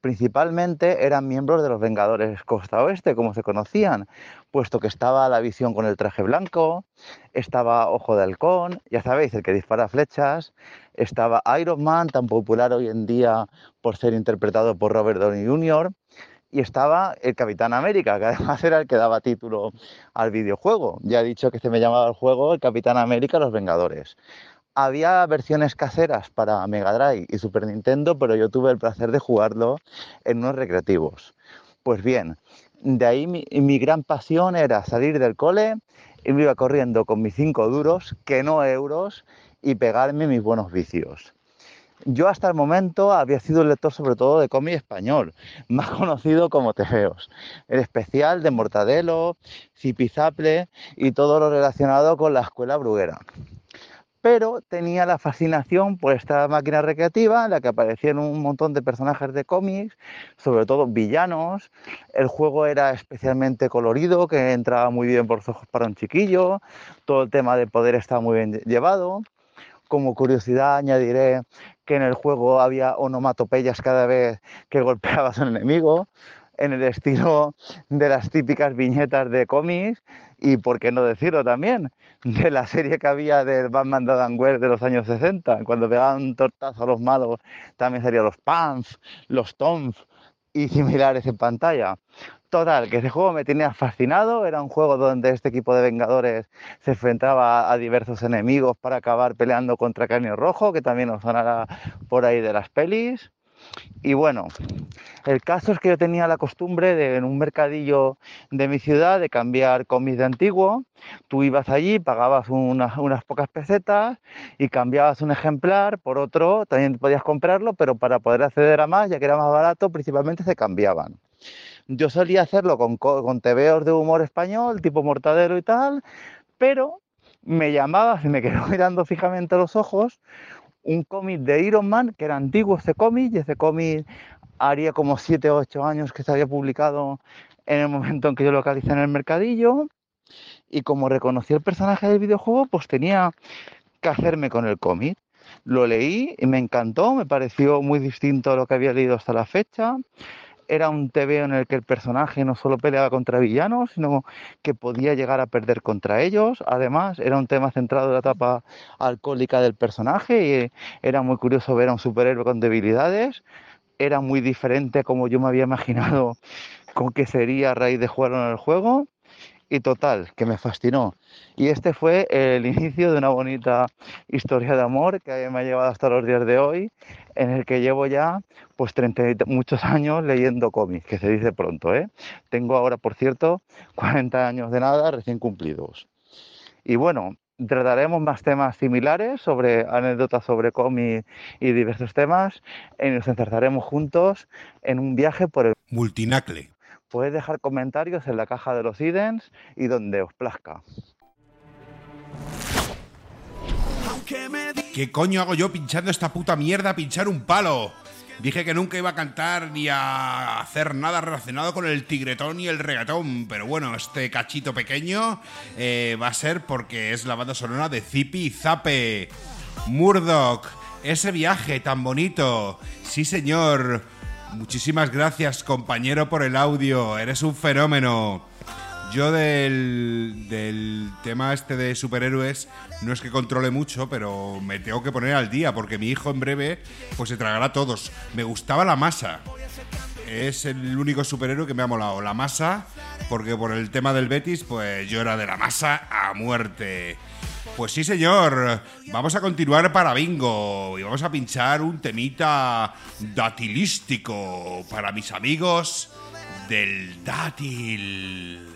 Principalmente eran miembros de los Vengadores Costa Oeste, como se conocían, puesto que estaba la visión con el traje blanco, estaba Ojo de Halcón, ya sabéis, el que dispara flechas, estaba Iron Man, tan popular hoy en día por ser interpretado por Robert Downey Jr., y estaba el Capitán América, que además era el que daba título al videojuego. Ya he dicho que se me llamaba el juego el Capitán América Los Vengadores. Había versiones caseras para Mega Drive y Super Nintendo, pero yo tuve el placer de jugarlo en unos recreativos. Pues bien, de ahí mi, mi gran pasión era salir del cole y me iba corriendo con mis cinco duros, que no euros, y pegarme mis buenos vicios. Yo hasta el momento había sido un lector sobre todo de cómic español, <laughs> más conocido como Tebeos, el especial de Mortadelo, Zipizaple y todo lo relacionado con la escuela bruguera. Pero tenía la fascinación por esta máquina recreativa en la que aparecían un montón de personajes de cómics, sobre todo villanos. El juego era especialmente colorido, que entraba muy bien por los ojos para un chiquillo. Todo el tema de poder estaba muy bien llevado. Como curiosidad añadiré que en el juego había onomatopeyas cada vez que golpeabas a un enemigo, en el estilo de las típicas viñetas de cómics y, por qué no decirlo también, de la serie que había del Batman de Adam West de los años 60. Cuando pegaban tortazo a los malos también salían los Pants, los Toms y similares en pantalla. Total, que ese juego me tenía fascinado. Era un juego donde este equipo de Vengadores se enfrentaba a diversos enemigos para acabar peleando contra Cráneo Rojo, que también nos sonará por ahí de las pelis. Y bueno, el caso es que yo tenía la costumbre de en un mercadillo de mi ciudad de cambiar cómics de antiguo. Tú ibas allí, pagabas unas, pocas pesetas y cambiabas un ejemplar por otro. También podías comprarlo, pero para poder acceder a más, ya que era más barato, principalmente se cambiaban. Yo solía hacerlo con, co- con tebeos de humor español, tipo Mortadelo y tal, pero me llamaba, se me <laughs> quedó mirando fijamente los ojos, un cómic de Iron Man, que era antiguo ese cómic, y ese cómic haría como 7 o 8 años que se había publicado en el momento en que yo lo localicé en el mercadillo, y como reconocí el personaje del videojuego, pues tenía que hacerme con el cómic. Lo leí y me encantó, me pareció muy distinto a lo que había leído hasta la fecha. Era un TVO en el que el personaje no solo peleaba contra villanos, sino que podía llegar a perder contra ellos. Además, era un tema centrado en la etapa alcohólica del personaje y era muy curioso ver a un superhéroe con debilidades. Era muy diferente como yo me había imaginado con que sería a raíz de jugarlo en el juego. Y total, que me fascinó. Y este fue el inicio de una bonita historia de amor que me ha llevado hasta los días de hoy, en el que llevo ya pues 30 y muchos años leyendo cómics, que se dice pronto, ¿eh? Tengo ahora, por cierto, 40 años de nada recién cumplidos. Y bueno, trataremos más temas similares sobre anécdotas sobre cómics y diversos temas y nos encerraremos juntos en un viaje por el Multinacle. Podéis dejar comentarios en la caja de los idens y donde os plazca. ¿Qué coño hago yo pinchando esta puta mierda a pinchar un palo? Dije que nunca iba a cantar ni a hacer nada relacionado con el tigretón y el regatón, pero bueno, este cachito pequeño eh, va a ser porque es la banda sonora de Zipi Zape. Murdoch, ese viaje tan bonito. Sí, señor. Muchísimas gracias, compañero, por el audio. Eres un fenómeno. Yo del, del tema este de superhéroes no es que controle mucho, pero me tengo que poner al día porque mi hijo en breve pues se tragará todos. Me gustaba la masa. Es el único superhéroe que me ha molado. La masa, porque por el tema del Betis, pues yo era de la masa a muerte. Pues sí, señor. Vamos a continuar para bingo y vamos a pinchar un temita datilístico para mis amigos del dátil.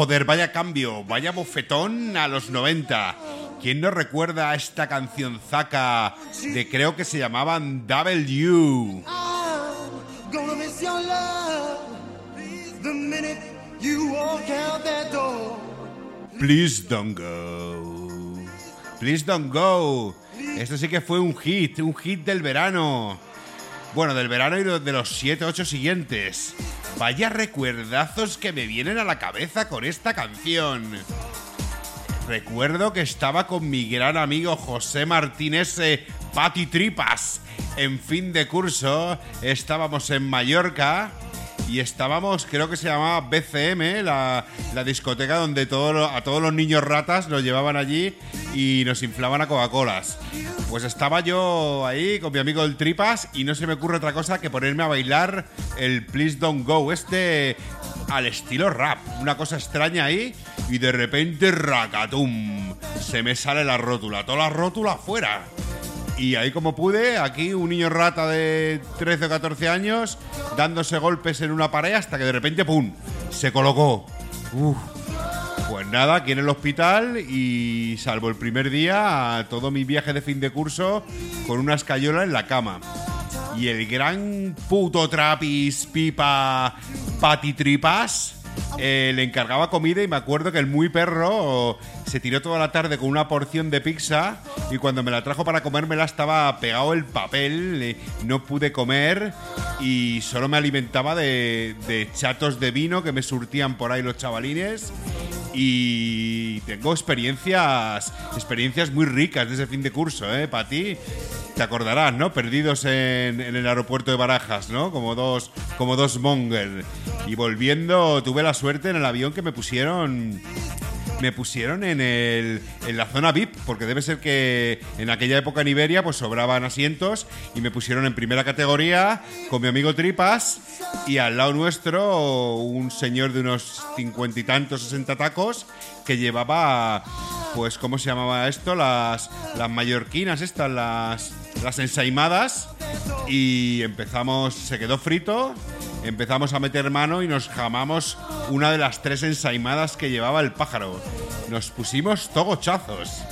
Joder, vaya cambio, vaya bofetón a los 90. ¿Quién no recuerda a esta canción zaca de creo que se llamaban W? Please don't go. Please don't go. Esto sí que fue un hit, un hit del verano. Bueno, del verano y de los 7, 8 siguientes. Vaya recuerdazos que me vienen a la cabeza con esta canción. Recuerdo que estaba con mi gran amigo José Martínez eh, Pati Tripas. En fin de curso, estábamos en Mallorca y estábamos, creo que se llamaba BCM, la, la discoteca donde a todos los niños ratas los llevaban allí y nos inflaban a Coca-Colas. Pues estaba yo ahí con mi amigo el Tripas y no se me ocurre otra cosa que ponerme a bailar el Please Don't Go, este al estilo rap, una cosa extraña ahí y de repente racatum, se me sale la rótula, toda la rótula afuera. Y ahí como pude, aquí un niño rata de 13 o 14 años dándose golpes en una pared hasta que de repente ¡pum! se colocó. Pues nada, aquí en el hospital y salvo el primer día, todo mi viaje de fin de curso con una escayola en la cama. Y el gran puto trapis pipa patitripas eh, le encargaba comida y me acuerdo que el muy perro se tiró toda la tarde con una porción de pizza y cuando me la trajo para comérmela estaba pegado el papel, eh, no pude comer y solo me alimentaba de, de chatos de vino que me surtían por ahí los chavalines y tengo experiencias experiencias muy ricas de ese fin de curso, ¿eh? Para ti te acordarás, ¿no? Perdidos en, en el aeropuerto de Barajas, ¿no? Como dos como dos monger y volviendo tuve la suerte en el avión que me pusieron me pusieron en, el, en la zona VIP, porque debe ser que en aquella época en Iberia pues sobraban asientos y me pusieron en primera categoría con mi amigo Tripas y al lado nuestro un señor de unos cincuenta y tantos, sesenta tacos que llevaba, pues, ¿cómo se llamaba esto? Las, las mallorquinas estas, las, las ensaimadas y empezamos, se quedó frito empezamos a meter mano y nos jamamos una de las tres ensaimadas que llevaba el pájaro. Nos pusimos togochazos.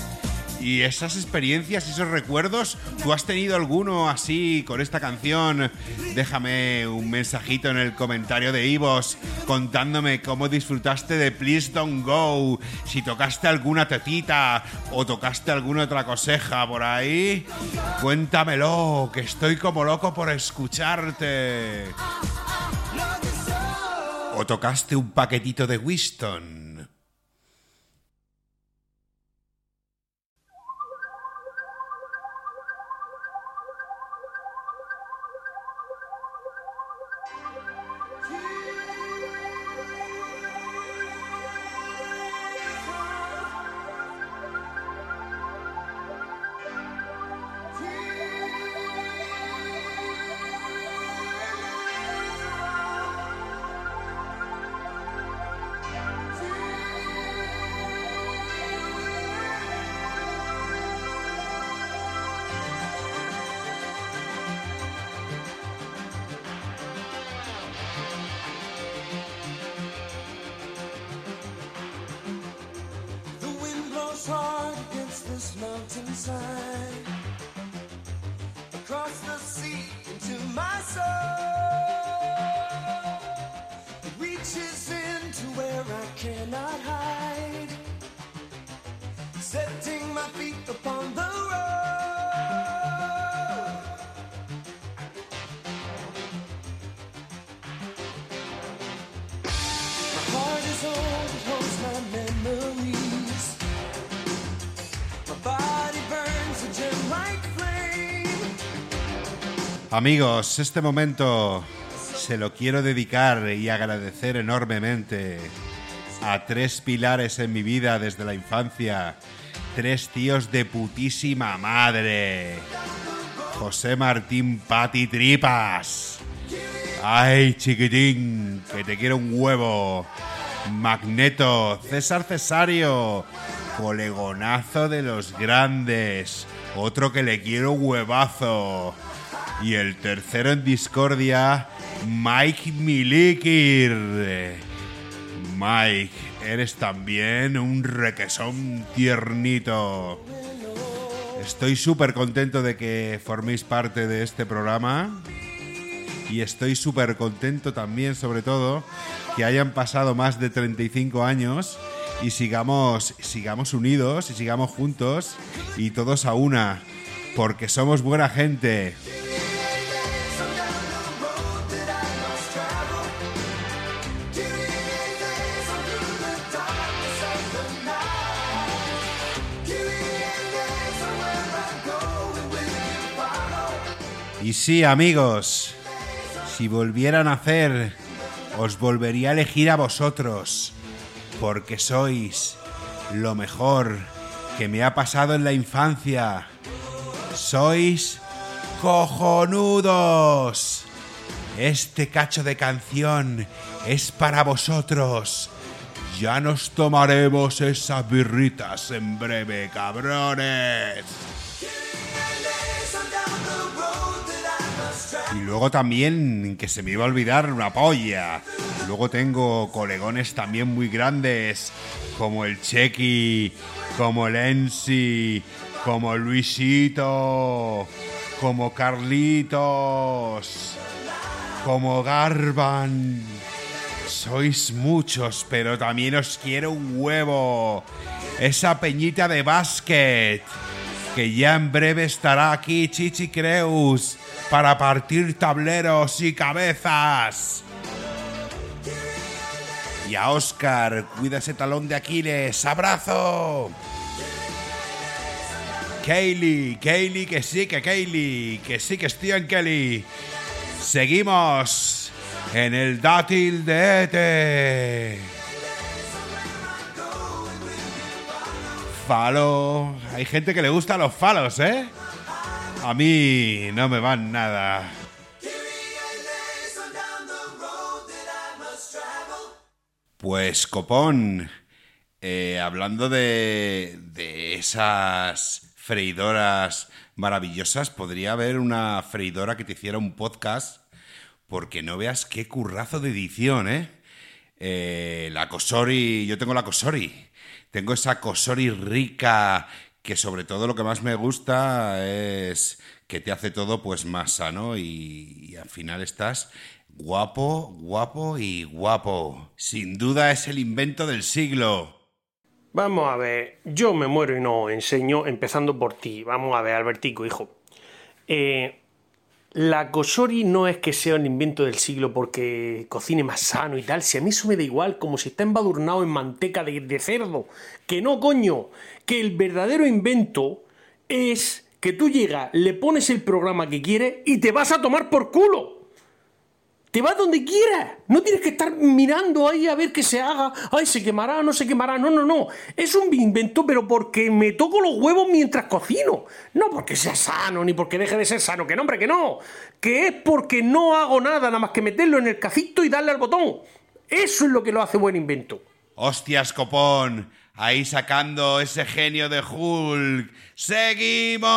Y esas experiencias, esos recuerdos, ¿tú has tenido alguno así con esta canción? Déjame un mensajito en el comentario de Ivos contándome cómo disfrutaste de Please Don't Go, si tocaste alguna tetita o tocaste alguna otra coseja por ahí. Cuéntamelo, que estoy como loco por escucharte. ¿O tocaste un paquetito de Winston? Amigos, este momento se lo quiero dedicar y agradecer enormemente a tres pilares en mi vida desde la infancia. Tres tíos de putísima madre. José Martín Pati Tripas. Ay, chiquitín, que te quiero un huevo. Magneto, César Cesario, colegonazo de los grandes. Otro que le quiero huevazo. Y el tercero en discordia, Mike Milikir. Mike, eres también un requesón tiernito. Estoy súper contento de que forméis parte de este programa. Y estoy súper contento también, sobre todo, que hayan pasado más de 35 años y sigamos, sigamos unidos y sigamos juntos y todos a una, porque somos buena gente. Y sí, amigos, si volviera a nacer, os volvería a elegir a vosotros, porque sois lo mejor que me ha pasado en la infancia. Sois cojonudos. Este cacho de canción es para vosotros. Ya nos tomaremos esas birritas en breve, cabrones. Y luego también, que se me iba a olvidar, una polla. Luego tengo colegones también muy grandes, como el Chequi, como el Ensi, como Luisito, como Carlitos, como Garban. sois muchos, pero también os quiero un huevo. Esa peñita de básquet. Que ya en breve estará aquí Chichi Creus para partir tableros y cabezas. Y a Oscar, cuida ese talón de Aquiles. ¡Abrazo! Kaylee, Kaylee, que sí, que Kaylee, que sí, que estoy en Kelly. Seguimos en el dátil de Ete. Falo. Hay gente que le gusta los falos, ¿eh? A mí no me van nada. Pues Copón, eh, hablando de, de esas freidoras maravillosas, podría haber una freidora que te hiciera un podcast, porque no veas qué currazo de edición, ¿eh? Eh, la Cosori, yo tengo la Cosori, tengo esa Cosori rica que sobre todo lo que más me gusta es que te hace todo pues más sano y, y al final estás guapo, guapo y guapo. Sin duda es el invento del siglo. Vamos a ver, yo me muero y no enseño, empezando por ti. Vamos a ver, Albertico, hijo. Eh, la Kosori no es que sea un invento del siglo porque cocine más sano y tal. Si a mí eso me da igual, como si está embadurnado en manteca de, de cerdo. Que no, coño. Que el verdadero invento es que tú llegas, le pones el programa que quieres y te vas a tomar por culo. Te vas donde quieras. No tienes que estar mirando ahí a ver qué se haga. Ay, se quemará, no se quemará. No, no, no. Es un invento, pero porque me toco los huevos mientras cocino. No porque sea sano, ni porque deje de ser sano. Que no, hombre, que no. Que es porque no hago nada, nada más que meterlo en el cajito y darle al botón. Eso es lo que lo hace buen invento. Hostias, copón. Ahí sacando ese genio de Hulk. ¡Seguimos!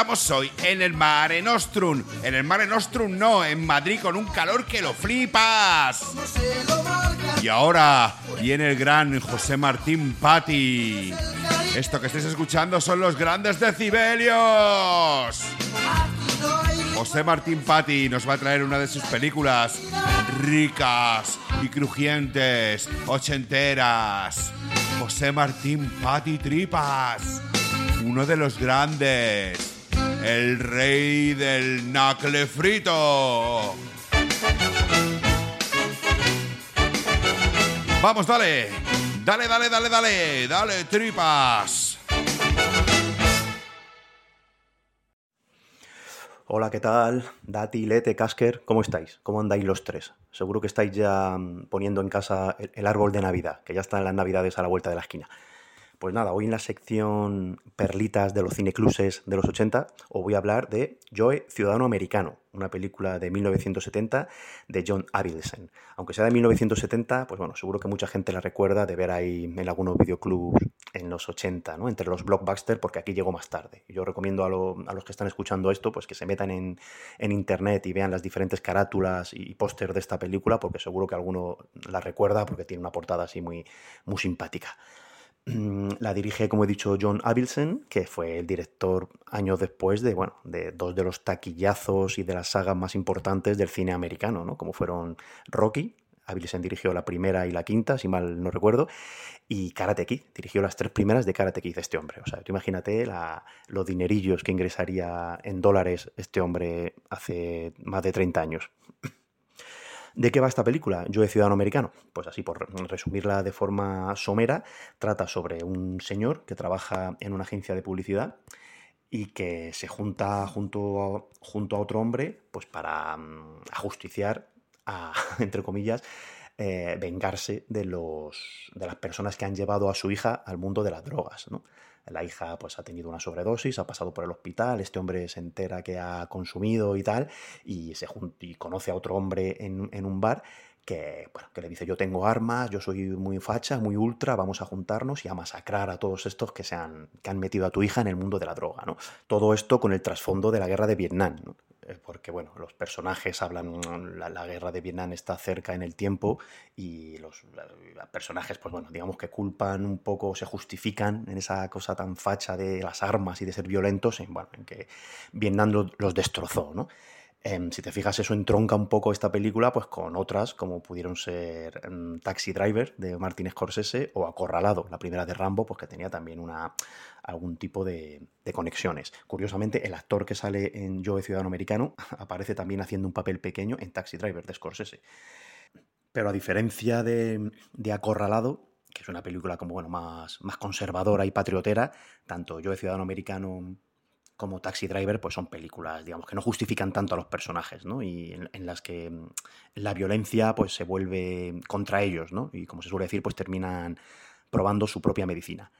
Estamos hoy en el Mare Nostrum. En el Mare Nostrum no, en Madrid con un calor que lo flipas. Y ahora viene el gran José Martín Patti. Esto que estáis escuchando son los grandes decibelios. José Martín Patti nos va a traer una de sus películas ricas y crujientes, ochenteras. José Martín Patti Tripas, uno de los grandes, el rey del nacle frito. Vamos, dale, dale, dale, dale, dale, dale, tripas. Hola, ¿qué tal? Dati, Lete, Casker, ¿cómo estáis? ¿Cómo andáis los tres? Seguro que estáis ya mm, poniendo en casa el, el árbol de Navidad, que ya están las Navidades a la vuelta de la esquina. Pues nada, hoy en la sección Perlitas de los cinecluses de los 80 os voy a hablar de Joe, Ciudadano Americano, una película de 1970 de John Avildsen. Aunque sea de 1970, pues bueno, seguro que mucha gente la recuerda de ver ahí en algunos videoclubs en los 80, ¿no? Entre los blockbusters, porque aquí llegó más tarde. Yo recomiendo a, lo- a los que están escuchando esto, pues que se metan en, internet y vean las diferentes carátulas y póster de esta película, porque seguro que alguno la recuerda porque tiene una portada así muy, muy simpática. Mm, La dirige, como he dicho, John Avildsen, que fue el director años después de, bueno, de dos de los taquillazos y de las sagas más importantes del cine americano, ¿no? Como fueron Rocky, Avildsen dirigió la primera y la quinta, si mal no recuerdo, y Karate Kid, dirigió las tres primeras de Karate Kid este hombre. O sea, tú imagínate la- los dinerillos que ingresaría en dólares este hombre hace más de 30 años. ¿De qué va esta película? Yo de ciudadano americano. Pues así, por resumirla de forma somera, trata sobre un señor que trabaja en una agencia de publicidad y que se junta junto a, otro hombre pues para mm, ajusticiar, <laughs> entre comillas, eh, vengarse de, los, de las personas que han llevado a su hija al mundo de las drogas. ¿no? La hija pues, ha tenido una sobredosis, ha pasado por el hospital, este hombre se entera que ha consumido y tal, y, se y conoce a otro hombre en, en un bar que, bueno, que le dice yo tengo armas, yo soy muy facha, muy ultra, vamos a juntarnos y a masacrar a todos estos que, se han, que han metido a tu hija en el mundo de la droga. ¿no? Todo esto con el trasfondo de la guerra de Vietnam. ¿no? Porque bueno, los personajes hablan, mm, la, guerra de Vietnam está cerca en el tiempo y los personajes, pues bueno, digamos que culpan un poco, se justifican en esa cosa tan facha de las armas y de ser violentos, en, bueno, en que Vietnam lo- los destrozó, ¿no? Em, si te fijas, eso entronca un poco esta película pues con otras como pudieron ser em, Taxi Driver de Martin Scorsese o Acorralado, la primera de Rambo, pues que tenía también una, algún tipo de, de conexiones. Curiosamente, el actor que sale en Yo, Ciudadano Americano <laughs> aparece también haciendo un papel pequeño en Taxi Driver de Scorsese. Pero a diferencia de, de Acorralado, que es una película como bueno, más, más conservadora y patriotera, tanto Yo de Ciudadano Americano como Taxi Driver, pues son películas, digamos, que no justifican tanto a los personajes, ¿no? Y en, en las que mm, la violencia pues se vuelve contra ellos, ¿no? Y como se suele decir, pues terminan probando su propia medicina.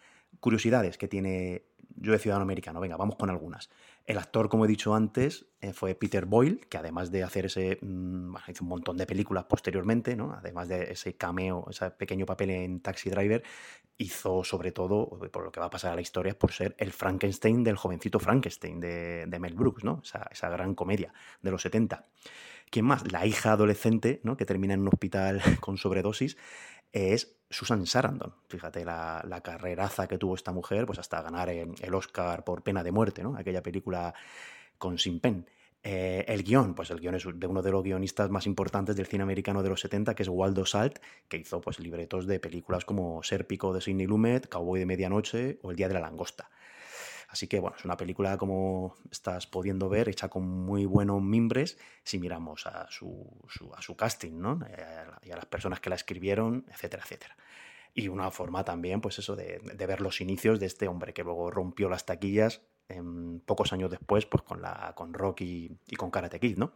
Curiosidades que tiene Yo de Ciudadano Americano. Venga, vamos con algunas. El actor, como he dicho antes, eh, fue Peter Boyle, que además de hacer ese. mm, hizo un montón de películas posteriormente, ¿no? Además de ese cameo, ese pequeño papel en Taxi Driver, hizo sobre todo, por lo que va a pasar a la historia, por ser el Frankenstein del jovencito Frankenstein de, de Mel Brooks, ¿no? Esa, esa gran comedia de los 70. ¿Quién más? La hija adolescente, ¿no? Que termina en un hospital <laughs> con sobredosis, es Susan Sarandon. Fíjate la, la carreraza que tuvo esta mujer, pues hasta ganar el, el Oscar por pena de muerte, ¿no? Aquella película con Sin Pen. Eh, el guion, pues el guion es de uno de los guionistas más importantes del cine americano de los 70, que es Waldo Salt, que hizo pues libretos de películas como Sérpico de Sidney Lumet, Cowboy de Medianoche o El Día de la Langosta. Así que bueno, es una película como estás pudiendo ver, hecha con muy buenos mimbres, si miramos a su, a su casting, ¿no? Eh, y a las personas que la escribieron, etcétera, etcétera. Y una forma también, pues eso, de, ver los inicios de este hombre que luego rompió las taquillas em, pocos años después, pues con, la, con Rocky y con Karate Kid, ¿no?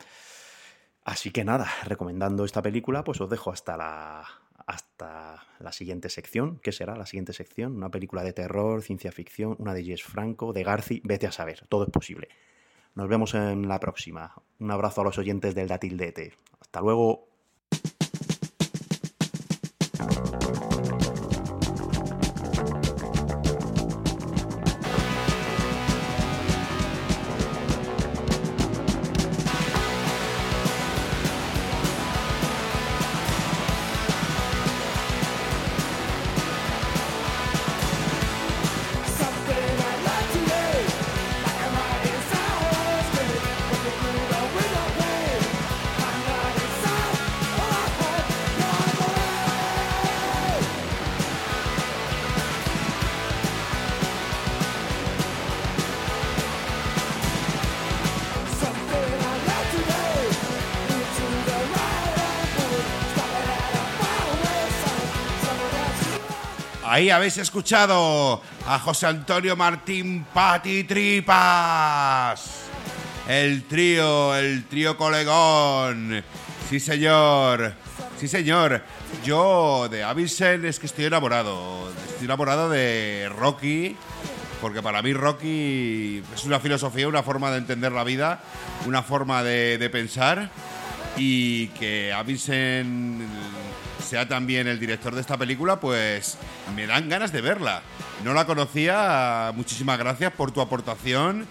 Así que nada, recomendando esta película, pues os dejo hasta la, hasta la siguiente sección. ¿Qué será la siguiente sección? Una película de terror, ciencia ficción, una de Jess Franco, de Garci, vete a saber, todo es posible. Nos vemos en la próxima. Un abrazo a los oyentes del Datildete. Hasta luego. Ahí habéis escuchado a José Antonio Martín Pati Tripas. El trío, el trío colegón. Sí, señor. Sí, señor. Yo de Avicen es que estoy enamorado. Estoy enamorado de Rocky, porque para mí Rocky es una filosofía, una forma de entender la vida, una forma de, pensar. Y que Avicen sea también el director de esta película, pues me dan ganas de verla. No la conocía, muchísimas gracias por tu aportación.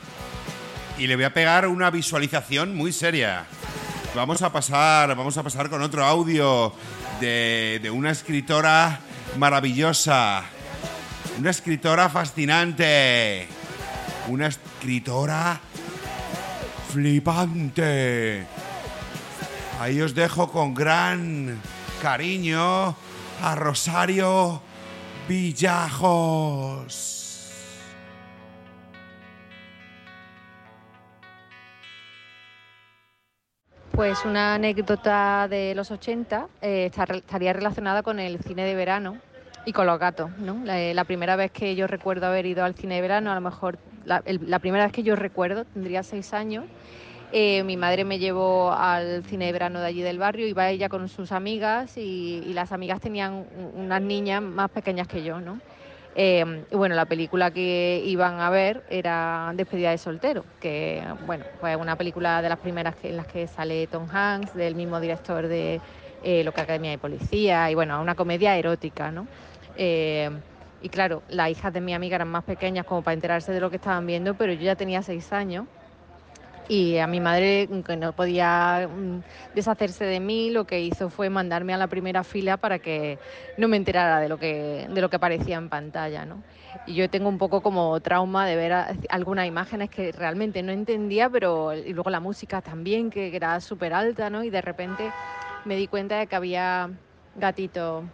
Y le voy a pegar una visualización muy seria. Vamos a pasar, vamos a pasar con otro audio de, una escritora maravillosa. Una escritora fascinante. Una escritora flipante. Ahí os dejo con gran cariño a Rosario Villajos. Pues una anécdota de los 80 eh, estaría relacionada con el cine de verano y con los gatos. ¿no? La, eh, la primera vez que yo recuerdo haber ido al cine de verano, a lo mejor la primera vez que yo recuerdo, tendría seis años, eh, mi madre me llevó al cine de verano de allí del barrio, iba ella con sus amigas y, las amigas tenían un- unas niñas más pequeñas que yo, ¿no? Eh, y bueno, la película que iban a ver era Despedida de soltero, que bueno, fue una película de las primeras que- en las que sale Tom Hanks, del mismo director de eh, Lo que Academia de Policía, y bueno, una comedia erótica, ¿no? Eh, y claro, las hijas de mi amiga eran más pequeñas como para enterarse de lo que estaban viendo, pero yo ya tenía seis años y a mi madre, que no podía mm, deshacerse de mí, lo que hizo fue mandarme a la primera fila para que no me enterara de lo que, de lo que aparecía en pantalla. ¿no? Y yo tengo un poco como trauma de ver algunas imágenes que realmente no entendía, pero y luego la música también, que, que era súper alta, ¿no? y de repente me di cuenta de que había gatitos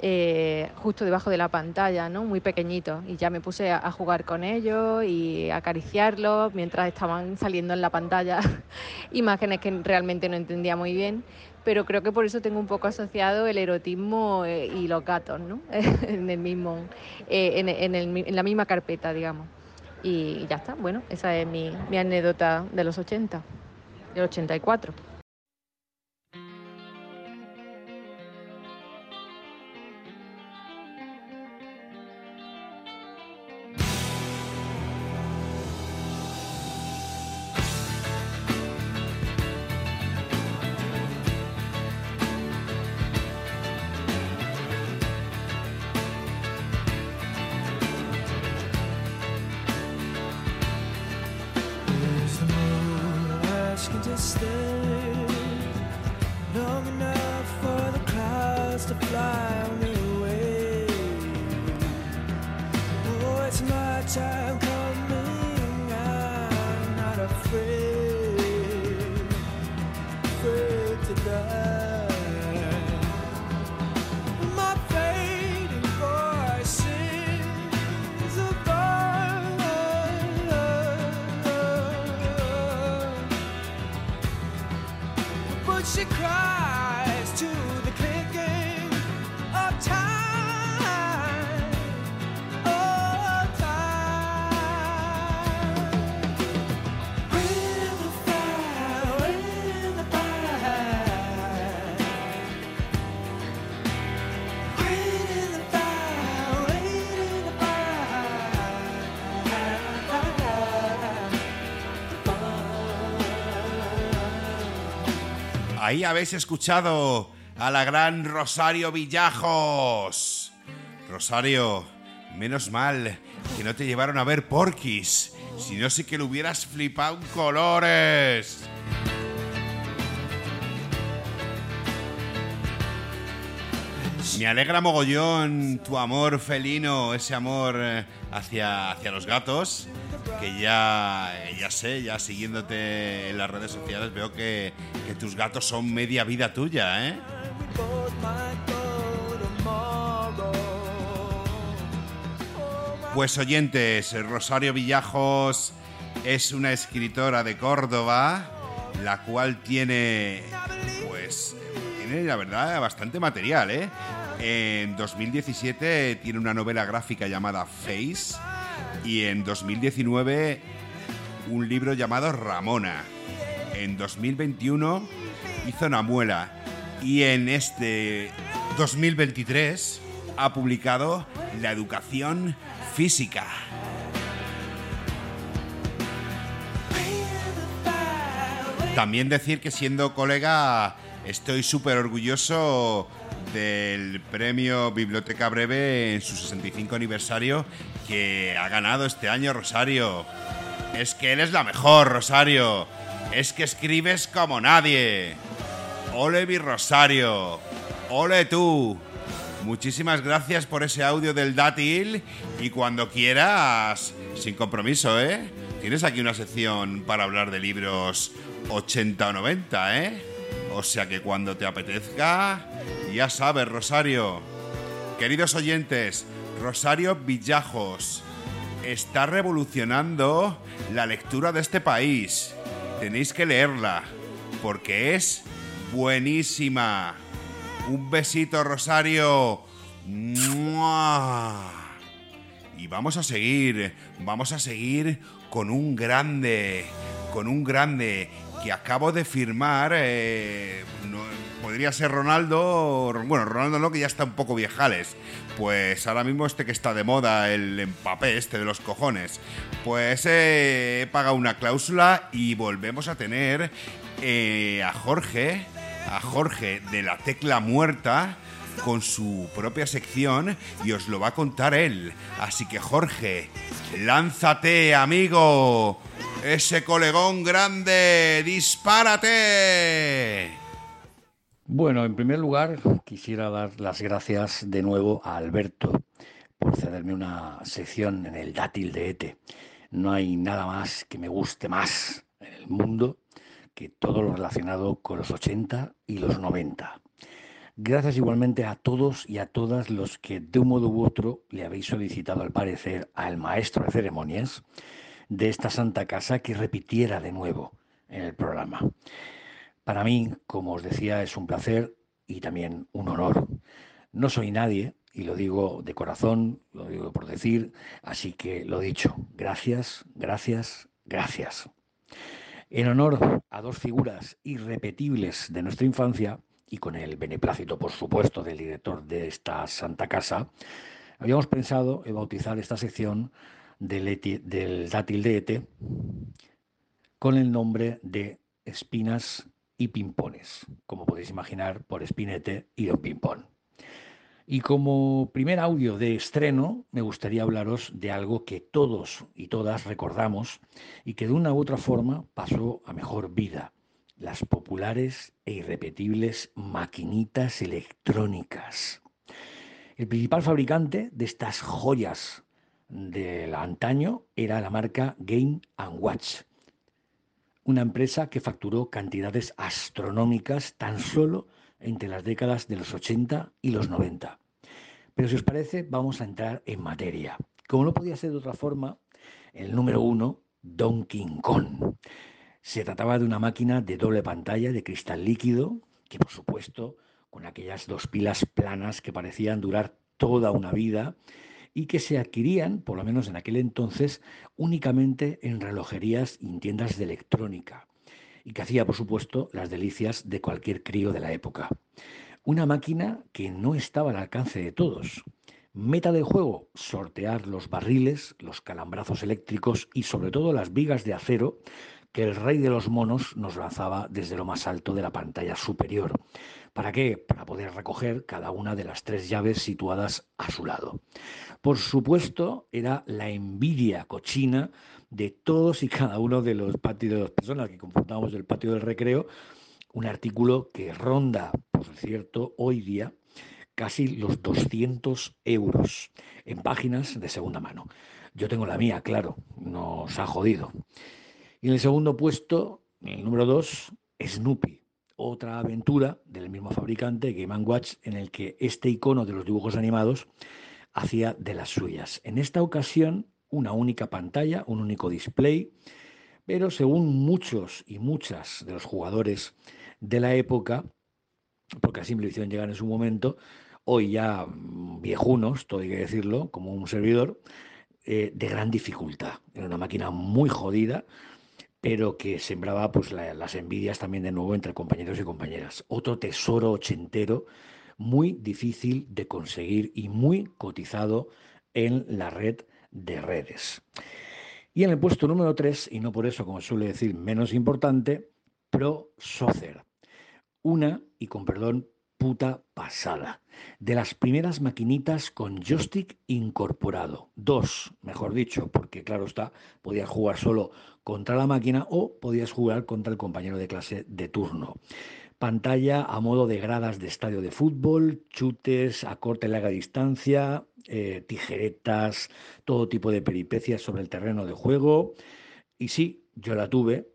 eh, justo debajo de la pantalla, ¿no? Muy pequeñitos. Y ya me puse a, jugar con ellos y acariciarlos mientras estaban saliendo en la pantalla <laughs> imágenes que realmente no entendía muy bien. Pero creo que por eso tengo un poco asociado el erotismo eh, y los gatos, ¿no? <laughs> en el mismo, eh, en, en el en la misma carpeta, digamos. Y ya está. Bueno, esa es mi, mi anécdota de los 80, del 84. Ahí habéis escuchado a la gran Rosario Villajos. Rosario, menos mal que no te llevaron a ver Porquis. Si no, que lo hubieras flipado en colores. Me alegra mogollón tu amor felino, ese amor eh, hacia, hacia los gatos, que ya, ya sé, ya siguiéndote en las redes sociales veo que, que tus gatos son media vida tuya, ¿eh? Pues oyentes, Rosario Villajos es una escritora de Córdoba, la cual tiene, pues, tiene la verdad bastante material, ¿eh? En 2017 tiene una novela gráfica llamada Face y en 2019 un libro llamado Ramona. En 2021 hizo Namuela y en este 2023 ha publicado La educación física. También decir que siendo colega estoy súper orgulloso del premio Biblioteca Breve en su 65 aniversario que ha ganado este año Rosario. Es que él es la mejor, Rosario. Es que escribes como nadie. Ole mi Rosario. Ole tú. Muchísimas gracias por ese audio del dátil y cuando quieras, sin compromiso, ¿eh? Tienes aquí una sección para hablar de libros 80 o 90, ¿eh? O sea que cuando te apetezca, ya sabes, Rosario. Queridos oyentes, Rosario Villajos está revolucionando la lectura de este país. Tenéis que leerla, porque es buenísima. Un besito, Rosario. Y vamos a seguir, vamos a seguir con un grande, con un grande que acabo de firmar. eh, podría ser Ronaldo, bueno, Ronaldo no, que ya está un poco viejales. Pues ahora mismo este que está de moda, el empapé este de los cojones. Pues eh, he pagado una cláusula y volvemos a tener eh, a Jorge, a Jorge de la tecla muerta con su propia sección y os lo va a contar él. Así que Jorge, lánzate, amigo. Ese colegón grande, dispárate. Bueno, en primer lugar, quisiera dar las gracias de nuevo a Alberto por cederme una sección en el dátil de ETE. No hay nada más que me guste más en el mundo que todo lo relacionado con los 80 y los 90. Gracias igualmente a todos y a todas los que de un modo u otro le habéis solicitado al parecer al maestro de ceremonias de esta santa casa que repitiera de nuevo en el programa. Para mí, como os decía, es un placer y también un honor. No soy nadie, y lo digo de corazón, lo digo por decir, así que lo dicho, gracias, gracias, gracias. En honor a dos figuras irrepetibles de nuestra infancia, y con el beneplácito, por supuesto, del director de esta santa casa, habíamos pensado en bautizar esta sección del, del dátil de Ete con el nombre de Espinas y Pimpones, como podéis imaginar, por Espinete y Don Pimpón. Y como primer audio de estreno, me gustaría hablaros de algo que todos y todas recordamos y que de una u otra forma pasó a mejor vida, las populares e irrepetibles maquinitas electrónicas. El principal fabricante de estas joyas del antaño era la marca Game Watch, una empresa que facturó cantidades astronómicas tan solo entre las décadas de los 80 y los 90. Pero si os parece, vamos a entrar en materia. Como no podía ser de otra forma, el número uno, Donkey Kong. Se trataba de una máquina de doble pantalla de cristal líquido, que por supuesto, con aquellas dos pilas planas que parecían durar toda una vida y que se adquirían, por lo menos en aquel entonces, únicamente en relojerías y en tiendas de electrónica, y que hacía, por supuesto, las delicias de cualquier crío de la época. Una máquina que no estaba al alcance de todos. Meta del juego, sortear los barriles, los calambrazos eléctricos y sobre todo las vigas de acero que el rey de los monos nos lanzaba desde lo más alto de la pantalla superior. ¿Para qué? Para poder recoger cada una de las tres llaves situadas a su lado. Por supuesto, era la envidia cochina de todos y cada uno de los patios de las personas que confortábamos el patio del recreo, un artículo que ronda, por cierto, hoy día casi los 200 euros en páginas de segunda mano. Yo tengo la mía, claro, nos ha jodido. Y en el segundo puesto, el número 2, Snoopy, otra aventura del mismo fabricante, Game Watch, en el que este icono de los dibujos animados hacía de las suyas. En esta ocasión, una única pantalla, un único display, pero según muchos y muchas de los jugadores de la época, porque así me lo hicieron llegar en su momento, hoy ya viejunos, todo hay que decirlo, como un servidor, eh, de gran dificultad. Era una máquina muy jodida, pero que sembraba pues la- las envidias también de nuevo entre compañeros y compañeras. Otro tesoro ochentero muy difícil de conseguir y muy cotizado en la red de redes. Y en el puesto número 3, y no por eso, como suele decir, menos importante, Pro Soccer. Una, y con perdón, puta pasada. De las primeras maquinitas con joystick incorporado. Dos, mejor dicho, porque claro está, podías jugar solo contra la máquina o podías jugar contra el compañero de clase de turno. Pantalla a modo de gradas de estadio de fútbol, chutes a corta y larga distancia, eh, tijeretas, todo tipo de peripecias sobre el terreno de juego. Y sí, yo la tuve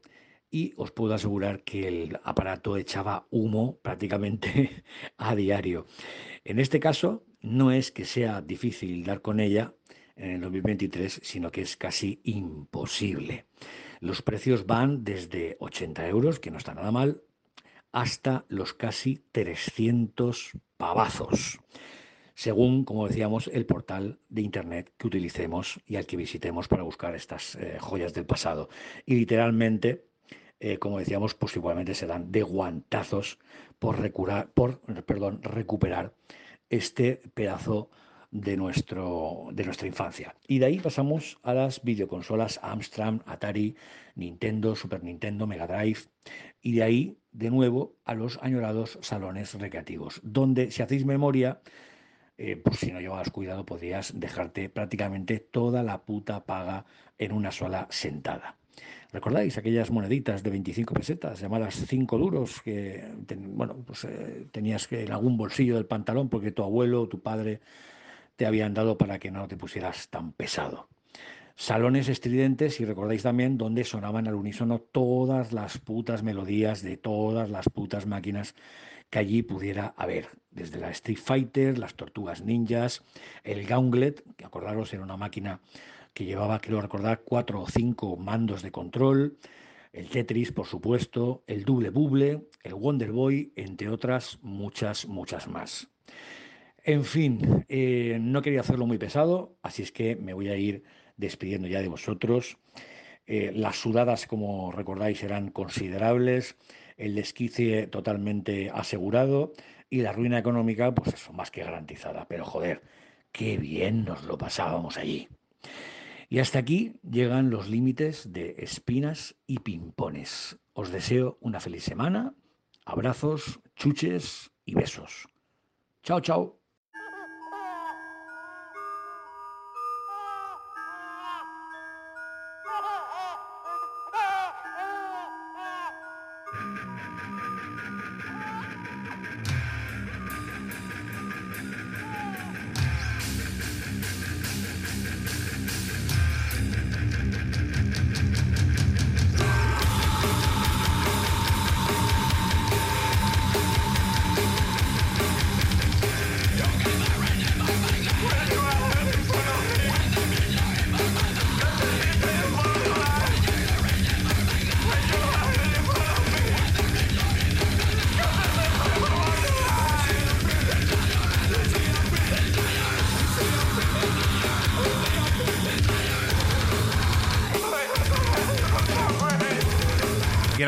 y os puedo asegurar que el aparato echaba humo prácticamente <laughs> a diario. En este caso, no es que sea difícil dar con ella en el 2023, sino que es casi imposible. Los precios van desde 80 euros, que no está nada mal, hasta los casi 300 pavazos, según, como decíamos, el portal de Internet que utilicemos y al que visitemos para buscar estas eh, joyas del pasado. Y literalmente, eh, como decíamos, pues igualmente se dan de guantazos por, por perdón, recuperar este pedazo de, nuestro, de nuestra infancia. Y de ahí pasamos a las videoconsolas Amstrad, Atari, Nintendo, Super Nintendo, Mega Drive. Y de ahí, de nuevo, a los añorados salones recreativos, donde, si hacéis memoria, eh, pues si no llevabas cuidado, podrías dejarte prácticamente toda la puta paga en una sola sentada. ¿Recordáis aquellas moneditas de 25 pesetas llamadas 5 duros que bueno, pues, eh, tenías en algún bolsillo del pantalón porque tu abuelo o tu padre te habían dado para que no te pusieras tan pesado? Salones estridentes, y recordáis también, donde sonaban al unísono todas las putas melodías de todas las putas máquinas que allí pudiera haber. Desde la Street Fighter, las Tortugas Ninjas, el Gauntlet, que acordaros era una máquina que llevaba, creo recordar, cuatro o cinco mandos de control, el Tetris, por supuesto, el Double Bubble, el Wonder Boy, entre otras muchas, muchas más. En fin, eh, no quería hacerlo muy pesado, así es que me voy a ir despidiendo ya de vosotros. Eh, las sudadas, como recordáis, eran considerables, el desquicie totalmente asegurado y la ruina económica, pues eso, más que garantizada. Pero joder, qué bien nos lo pasábamos allí. Y hasta aquí llegan los límites de espinas y pimpones. Os deseo una feliz semana, abrazos, chuches y besos. Chao, chao.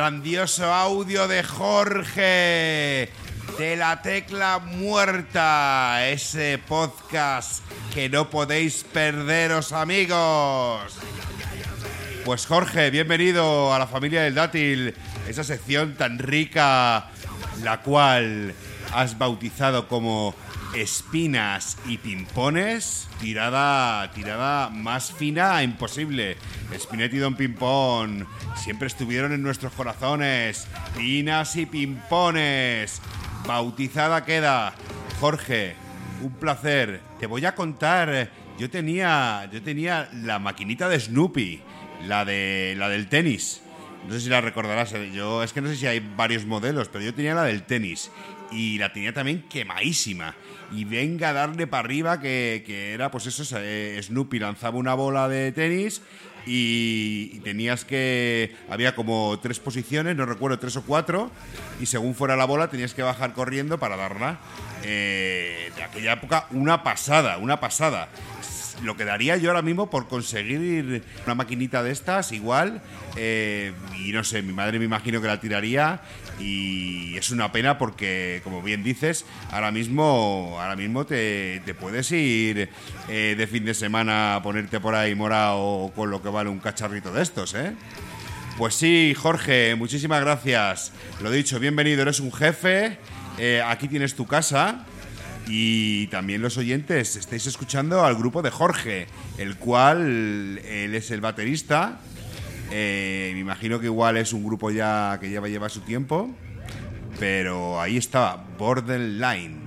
Grandioso audio de Jorge de la tecla muerta, ese podcast que no podéis perderos amigos. Pues Jorge, bienvenido a la familia del dátil, esa sección tan rica, la cual has bautizado como espinas y pimpones, tirada, tirada más fina imposible. Spinetti y Don Pimpón siempre estuvieron en nuestros corazones. Pinas y pimpones. Bautizada queda. Jorge, un placer. Te voy a contar. Yo tenía, yo tenía la maquinita de Snoopy, la de, la del tenis. No sé si la recordarás. eh, Yo es que no sé si hay varios modelos, pero yo tenía la del tenis y la tenía también quemadísima. Y venga a darle para arriba que, que era pues eso, eh, Snoopy lanzaba una bola de tenis y, tenías que... Había como tres posiciones, no recuerdo, tres o cuatro, y según fuera la bola tenías que bajar corriendo para darla. Eh, de aquella época, una pasada, una pasada. lo que daría yo ahora mismo por conseguir una maquinita de estas, igual. eh, y no sé, mi madre me imagino que la tiraría. Y es una pena porque, como bien dices, ahora mismo, ahora mismo te, puedes ir eh, de fin de semana a ponerte por ahí morado con lo que vale un cacharrito de estos, ¿eh? Pues sí, Jorge, muchísimas gracias. Lo dicho, bienvenido, eres un jefe. eh, aquí tienes tu casa. Y también los oyentes, estáis escuchando al grupo de Jorge, el cual él es el baterista. Eh, me imagino que igual es un grupo ya que lleva, lleva su tiempo. Pero ahí está, Borderline.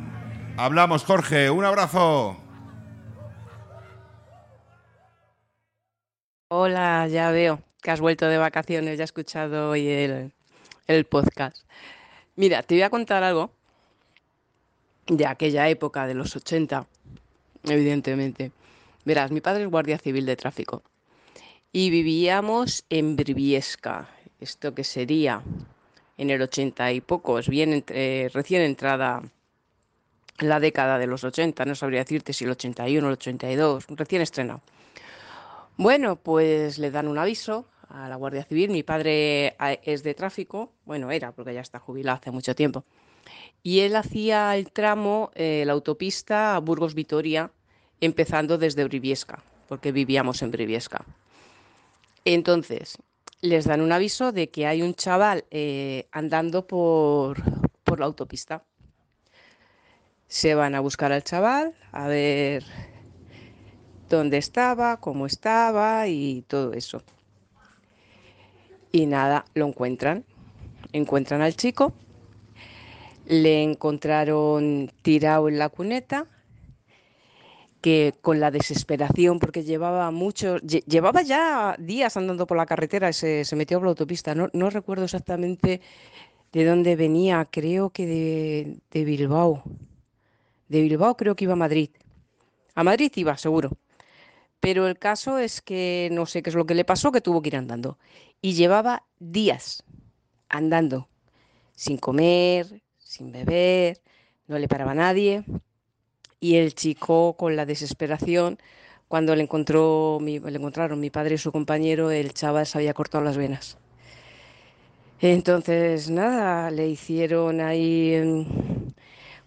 Hablamos, Jorge, un abrazo. Hola, ya veo que has vuelto de vacaciones, ya he escuchado hoy el, el podcast. Mira, te voy a contar algo de aquella época de los 80, evidentemente. Verás, mi padre es guardia civil de tráfico y vivíamos en Briviesca, esto que sería en el 80 y pocos, bien recién entrada la década de los 80, no sabría decirte si el 81 o el 82, recién estrenado. Bueno, pues le dan un aviso a la Guardia Civil. Mi padre es de tráfico, bueno, era porque ya está jubilado hace mucho tiempo. Y él hacía el tramo, eh, la autopista Burgos-Vitoria, empezando desde Briviesca, porque vivíamos en Briviesca. Entonces, les dan un aviso de que hay un chaval eh, andando por, por la autopista. Se van a buscar al chaval, a ver dónde estaba, cómo estaba y todo eso. Y nada, lo encuentran. Encuentran al chico, le encontraron tirado en la cuneta, que con la desesperación, porque llevaba mucho, lle- llevaba ya días andando por la carretera se, se metió por la autopista. No, no recuerdo exactamente de dónde venía, creo que de, de Bilbao. De Bilbao creo que iba a Madrid. A Madrid iba, seguro. Pero el caso es que no sé qué es lo que le pasó, que tuvo que ir andando. Y llevaba días andando, sin comer, sin beber, no le paraba nadie. Y el chico, con la desesperación, cuando le, encontró, encontraron mi padre y su compañero, el chaval se había cortado las venas. Entonces, nada, le hicieron ahí em,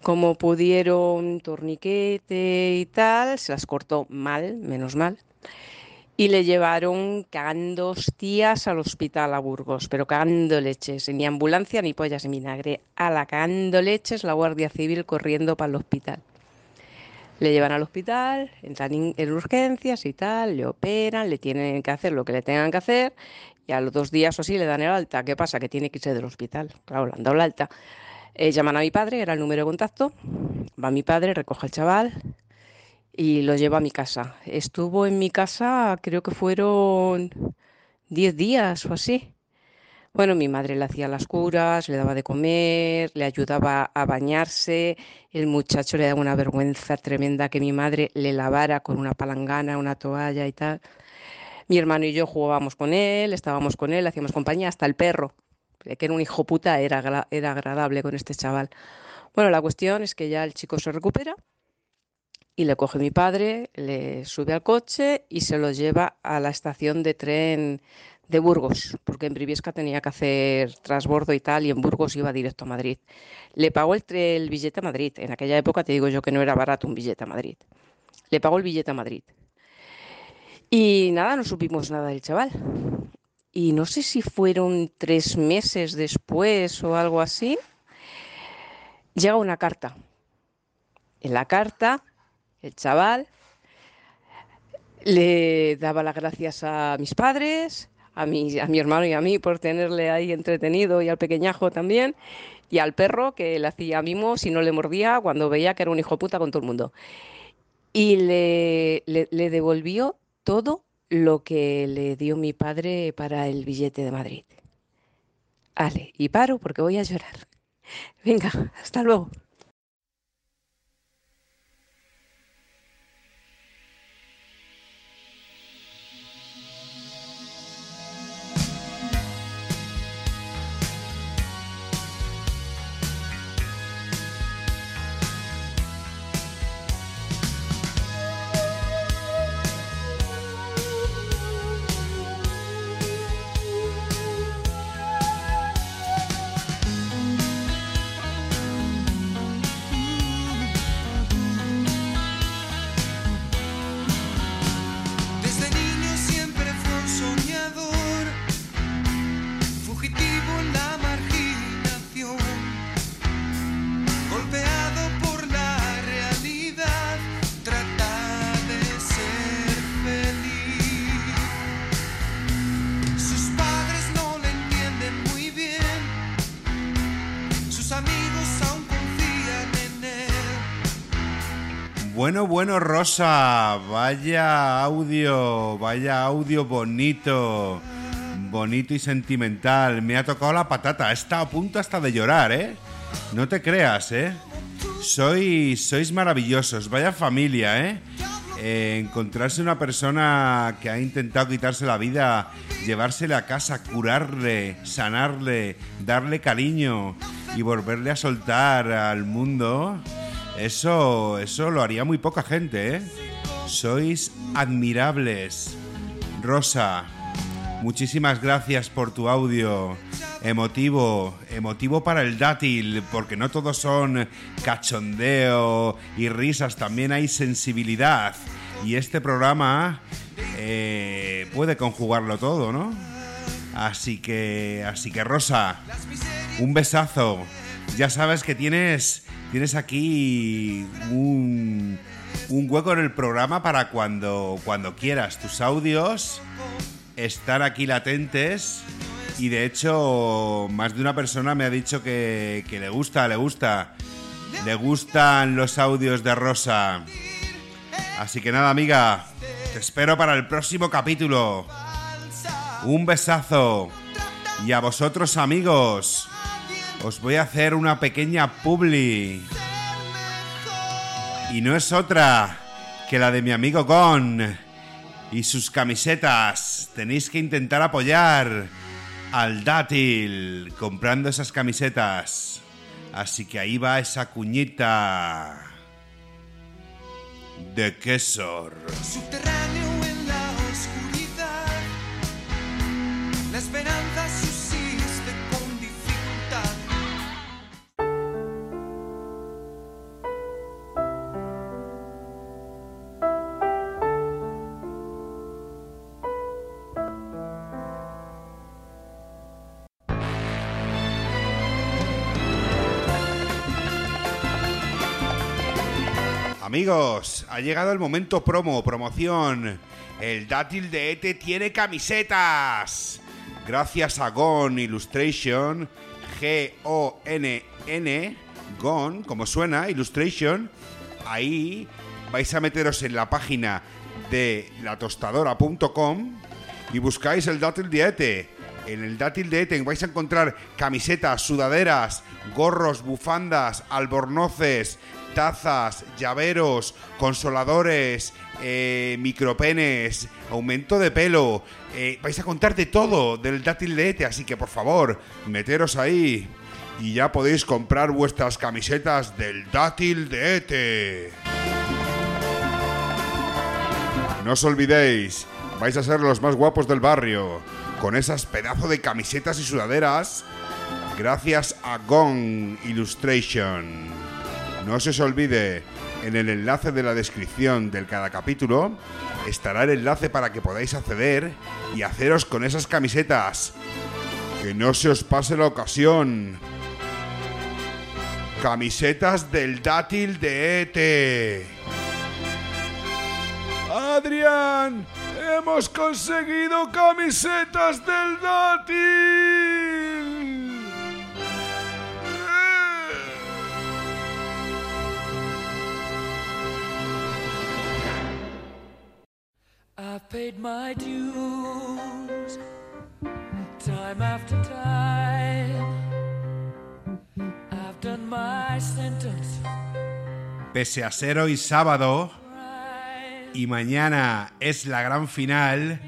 como pudieron torniquete y tal, se las cortó mal, menos mal, y le llevaron cagando hostias al hospital a Burgos, pero cagando leches, ni ambulancia ni pollas en vinagre, a la cagando leches la Guardia Civil corriendo para el hospital. Le llevan al hospital, entran en, en urgencias y tal, le operan, le tienen que hacer lo que le tengan que hacer y a los dos días o así le dan el alta. ¿Qué pasa? Que tiene que irse del hospital. Claro, le han dado el alta. Eh, llaman a mi padre, era el número de contacto. Va mi padre, recoge al chaval y lo lleva a mi casa. Estuvo en mi casa, creo que fueron 10 días o así. Bueno, mi madre le hacía las curas, le daba de comer, le ayudaba a bañarse. El muchacho le daba una vergüenza tremenda que mi madre le lavara con una palangana, una toalla y tal. Mi hermano y yo jugábamos con él, estábamos con él, hacíamos compañía, hasta el perro, que era un hijo puta, era, era agradable con este chaval. Bueno, la cuestión es que ya el chico se recupera y le coge mi padre, le sube al coche y se lo lleva a la estación de tren de Burgos, porque en Briviesca tenía que hacer transbordo y tal, y en Burgos iba directo a Madrid. Le pagó el, el billete a Madrid. En aquella época te digo yo que no era barato un billete a Madrid. Le pagó el billete a Madrid. Y nada, no supimos nada del chaval. Y no sé si fueron tres meses después o algo así, llega una carta. En la carta, el chaval le daba las gracias a mis padres, a mi, a mi hermano y a mí por tenerle ahí entretenido y al pequeñajo también, y al perro que le hacía mimos y no le mordía cuando veía que era un hijo puta con todo el mundo. Y le, le, le devolvió todo lo que le dio mi padre para el billete de Madrid. Ale, y paro porque voy a llorar. Venga, hasta luego. Bueno, bueno, Rosa, vaya audio, vaya audio bonito, bonito y sentimental. Me ha tocado la patata, estado a punto hasta de llorar, ¿eh? No te creas, ¿eh? Sois, sois maravillosos, vaya familia, ¿eh? Eh, encontrarse una persona que ha intentado quitarse la vida, llevársele a casa, curarle, sanarle, darle cariño y volverle a soltar al mundo, eso, eso lo haría muy poca gente, ¿eh? Sois admirables. Rosa, muchísimas gracias por tu audio. Emotivo, emotivo para el dátil, porque no todos son cachondeo y risas, también hay sensibilidad. Y este programa eh, puede conjugarlo todo, ¿no? Así que, así que Rosa, un besazo. Ya sabes que tienes, tienes aquí un, un hueco en el programa para cuando, cuando quieras. Tus audios están aquí latentes. Y de hecho, más de una persona me ha dicho que, que le gusta, le gusta. Le gustan los audios de Rosa. Así que nada, amiga. Te espero para el próximo capítulo. Un besazo. Y a vosotros, amigos, os voy a hacer una pequeña publi. Y no es otra que la de mi amigo Gon y sus camisetas. Tenéis que intentar apoyar al dátil comprando esas camisetas. Así que ahí va esa cuñita de quesor. Subterráneo Amigos, ha llegado el momento promo, promoción. El dátil de Ete tiene camisetas. Gracias a Gon Illustration, G-O-N-N, Gon, como suena, Illustration. Ahí vais a meteros en la página de latostadora.com y buscáis el dátil de Ete. En el dátil de Ete vais a encontrar camisetas, sudaderas, gorros, bufandas, albornoces, tazas, llaveros, consoladores, eh, micropenes, aumento de pelo. Eh, vais a contar de todo del dátil de Ete, así que por favor, meteros ahí. Y ya podéis comprar vuestras camisetas del dátil de Ete. No os olvidéis, vais a ser los más guapos del barrio, con esas pedazos de camisetas y sudaderas, gracias a Gong Illustration. No se os olvide, en el enlace de la descripción del cada capítulo estará el enlace para que podáis acceder y haceros con esas camisetas. Que no se os pase la ocasión. Camisetas del dátil de Ete. Adrián, hemos conseguido camisetas del dátil. I've paid my dues time after time. Pese a ser hoy sábado y mañana es la gran final,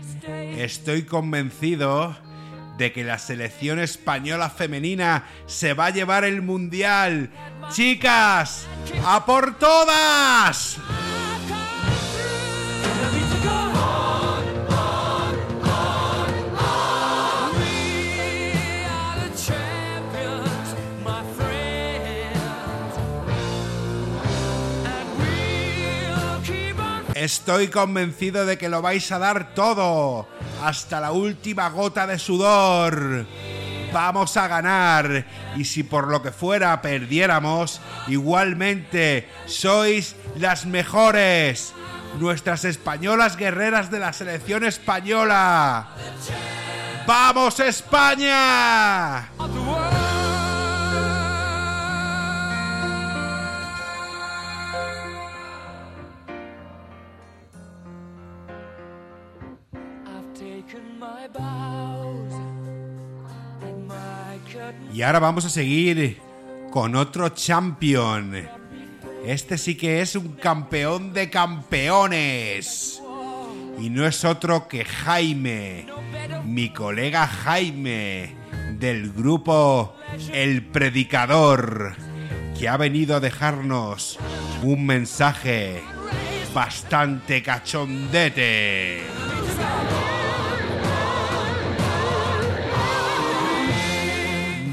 estoy convencido de que la selección española femenina se va a llevar el mundial. Chicas, a por todas. Estoy convencido de que lo vais a dar todo, hasta la última gota de sudor. Vamos a ganar y si por lo que fuera perdiéramos, igualmente sois las mejores. Nuestras españolas guerreras de la selección española. ¡Vamos España! Y ahora vamos a seguir con otro champion. Este sí que es un campeón de campeones. Y no es otro que Jaime, mi colega Jaime, del grupo El Predicador, que ha venido a dejarnos un mensaje bastante cachondete.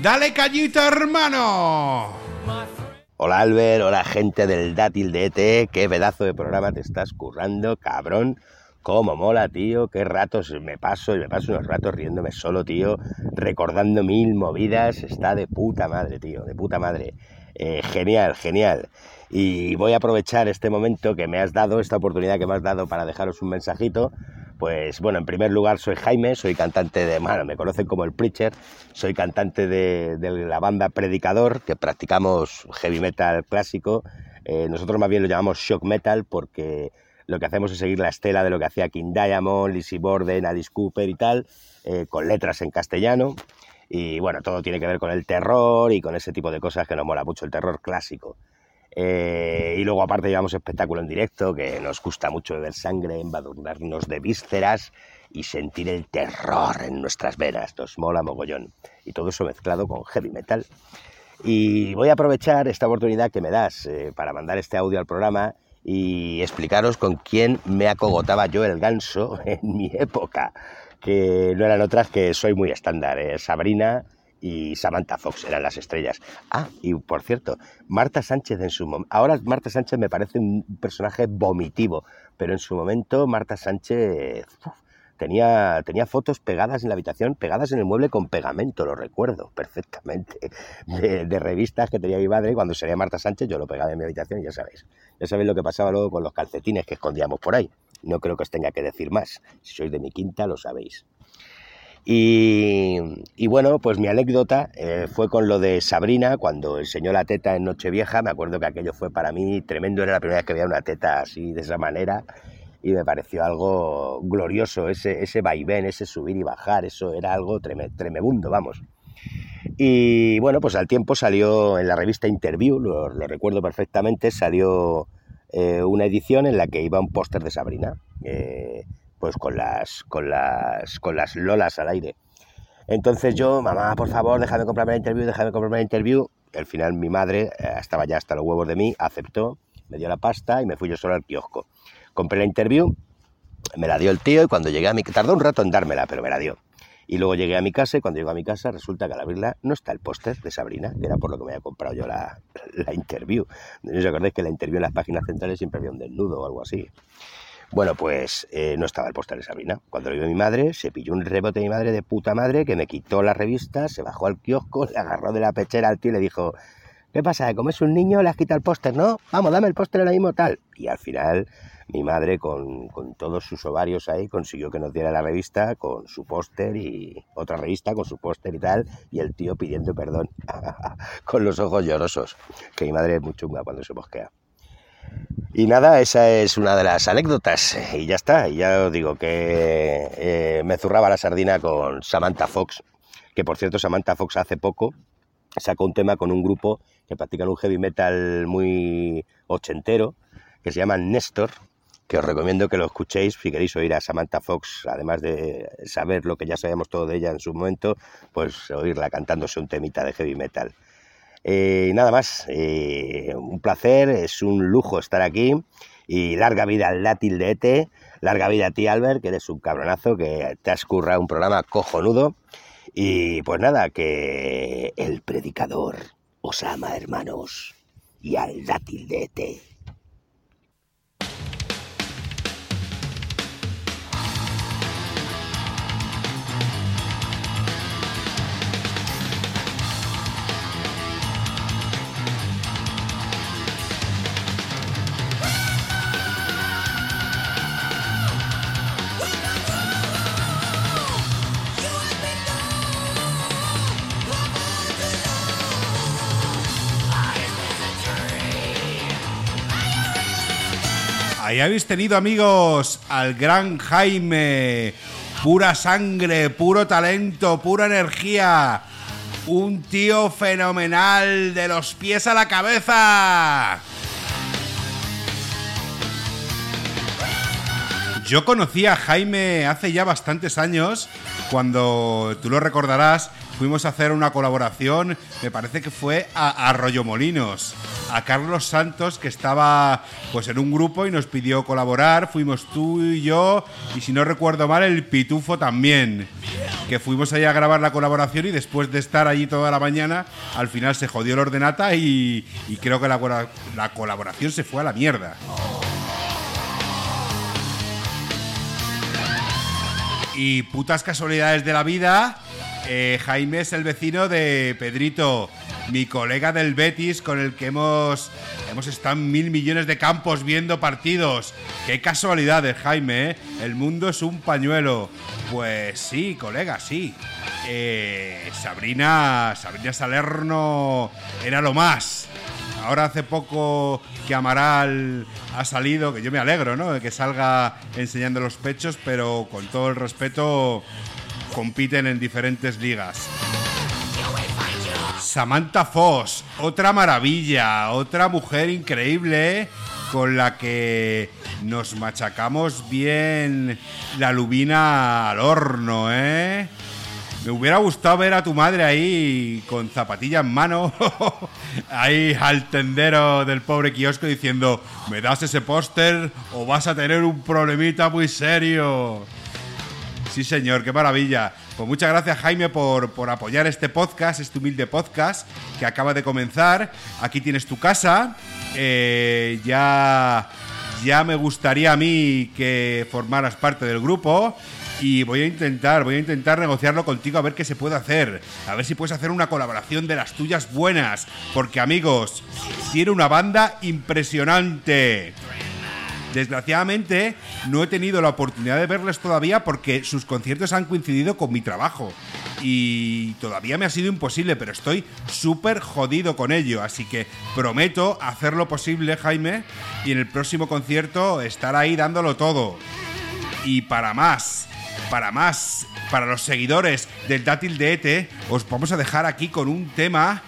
Dale cañita, hermano. Hola Albert, hola gente del dátil de ET, qué pedazo de programa te estás currando, cabrón. Cómo mola, tío, qué ratos me paso y me paso unos ratos riéndome solo, tío, recordando mil movidas, está de puta madre, tío, de puta madre. Eh, genial, genial. Y voy a aprovechar este momento que me has dado, esta oportunidad que me has dado para dejaros un mensajito. Pues bueno, en primer lugar soy Jaime, soy cantante de, bueno, me conocen como el Preacher, soy cantante de, la banda Predicador, que practicamos heavy metal clásico. Eh, nosotros más bien lo llamamos shock metal porque lo que hacemos es seguir la estela de lo que hacía King Diamond, Lizzy Borden, Alice Cooper y tal, eh, con letras en castellano. Y bueno, todo tiene que ver con el terror y con ese tipo de cosas que nos mola mucho, el terror clásico. Eh, y luego aparte llevamos espectáculo en directo, que nos gusta mucho beber sangre, embadurnarnos de vísceras y sentir el terror en nuestras venas. Nos mola mogollón. Y todo eso mezclado con heavy metal. Y voy a aprovechar esta oportunidad que me das eh, para mandar este audio al programa y explicaros con quién me acogotaba yo el ganso <laughs> en mi época, que no eran otras que soy muy estándar, eh, Sabrina y Samantha Fox eran las estrellas. Ah, y por cierto, Marta Sánchez en su momento, ahora Marta Sánchez me parece un personaje vomitivo, pero en su momento Marta Sánchez tenía, tenía fotos pegadas en la habitación, pegadas en el mueble con pegamento, lo recuerdo perfectamente, <laughs> de, de revistas que tenía mi madre, cuando sería Marta Sánchez yo lo pegaba en mi habitación ya sabéis, ya sabéis lo que pasaba luego con los calcetines que escondíamos por ahí. No creo que os tenga que decir más, si sois de mi quinta lo sabéis. Y, bueno, pues mi anécdota eh, fue con lo de Sabrina, cuando enseñó la teta en Nochevieja. Me acuerdo que aquello fue para mí tremendo, era la primera vez que veía una teta así, de esa manera, y me pareció algo glorioso, ese, vaivén, ese subir y bajar, eso era algo treme, tremebundo, vamos. Y bueno, pues al tiempo salió en la revista Interview, lo, lo recuerdo perfectamente, salió eh, una edición en la que iba un póster de Sabrina. Eh, pues con las, con las, con las lolas al aire. Entonces yo, mamá, por favor, déjame comprarme la interview, déjame comprarme la interview. Al final mi madre eh, estaba ya hasta los huevos de mí, aceptó, me dio la pasta y me fui yo solo al kiosco. Compré la interview, me la dio el tío y cuando llegué a mi tardó un rato en dármela, pero me la dio. Y luego llegué a mi casa y cuando llego a mi casa resulta que al abrirla no está el póster de Sabrina, que era por lo que me había comprado yo la, la interview. ¿No os acordáis que la interview en las páginas centrales siempre había un desnudo o algo así? Bueno, pues eh, no estaba el póster de Sabrina. Cuando lo vio mi madre, se pilló un rebote de mi madre de puta madre que me quitó la revista, se bajó al kiosco, le agarró de la pechera al tío y le dijo, ¿qué pasa? ¿Como es un niño le has quitado el póster, no? Vamos, dame el póster ahora mismo tal. Y al final mi madre con, con, todos sus ovarios ahí consiguió que nos diera la revista con su póster y otra revista con su póster y tal, y el tío pidiendo perdón <laughs> con los ojos llorosos, que mi madre es muy chunga cuando se bosquea. Y nada, esa es una de las anécdotas. Y ya está. Ya os digo que eh, me zurraba la sardina con Samantha Fox. Que por cierto, Samantha Fox hace poco sacó un tema con un grupo que practican un heavy metal muy ochentero, que se llama Néstor, que os recomiendo que lo escuchéis si queréis oír a Samantha Fox, además de saber lo que ya sabíamos todo de ella en su momento, pues oírla cantándose un temita de heavy metal. Eh, nada más, eh, un placer, es un lujo estar aquí y larga vida al dátil de ETE, larga vida a ti Albert, que eres un cabronazo, que te has un programa cojonudo y pues nada, que el predicador os ama hermanos y al dátil de ETE. Habéis tenido, amigos, al gran Jaime. Pura sangre, puro talento, pura energía. Un tío fenomenal de los pies a la cabeza. Yo conocí a Jaime hace ya bastantes años, cuando tú lo recordarás, fuimos a hacer una colaboración, me parece que fue a Arroyo Molinos, a Carlos Santos, que estaba pues en un grupo y nos pidió colaborar, fuimos tú y yo, y si no recuerdo mal, el Pitufo también, que fuimos allá a grabar la colaboración y después de estar allí toda la mañana, al final se jodió el ordenata y, y creo que la, la colaboración se fue a la mierda. Y putas casualidades de la vida, eh, Jaime es el vecino de Pedrito, mi colega del Betis con el que hemos, hemos estado en mil millones de campos viendo partidos. Qué casualidades, Jaime, ¿eh? El mundo es un pañuelo. Pues sí, colega, sí. Eh, Sabrina, Sabrina Salerno era lo más. Ahora hace poco que Amaral ha salido, que yo me alegro, ¿no? De que salga enseñando los pechos, pero con todo el respeto compiten en diferentes ligas. Samantha Foss, otra maravilla, otra mujer increíble con la que nos machacamos bien la lubina al horno, ¿eh? Me hubiera gustado ver a tu madre ahí con zapatilla en mano, <laughs> ahí al tendero del pobre kiosco diciendo, ¿me das ese póster o vas a tener un problemita muy serio? Sí, señor, qué maravilla. Pues muchas gracias, Jaime, por, por apoyar este podcast, este humilde podcast que acaba de comenzar. Aquí tienes tu casa. Eh, ya, ya me gustaría a mí que formaras parte del grupo. Y voy a intentar, voy a intentar negociarlo contigo a ver qué se puede hacer. A ver si puedes hacer una colaboración de las tuyas buenas. Porque, amigos, tiene una banda impresionante. Desgraciadamente no he tenido la oportunidad de verles todavía porque sus conciertos han coincidido con mi trabajo y todavía me ha sido imposible, pero estoy súper jodido con ello, así que prometo hacer lo posible, Jaime, y en el próximo concierto estar ahí dándolo todo. Y para más, para más, para los seguidores del Dátil de ETE, os vamos a dejar aquí con un tema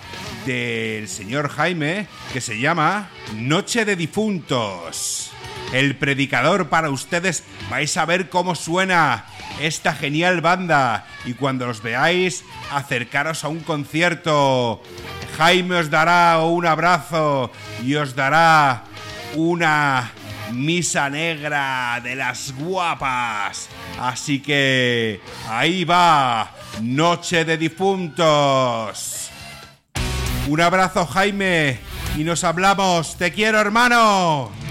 del señor Jaime que se llama Noche de Difuntos. El predicador para ustedes vais a ver cómo suena esta genial banda y cuando los veáis acercaros a un concierto. Jaime os dará un abrazo y os dará una misa negra de las guapas. Así que ahí va, Noche de Difuntos. Un abrazo Jaime y nos hablamos. Te quiero hermano.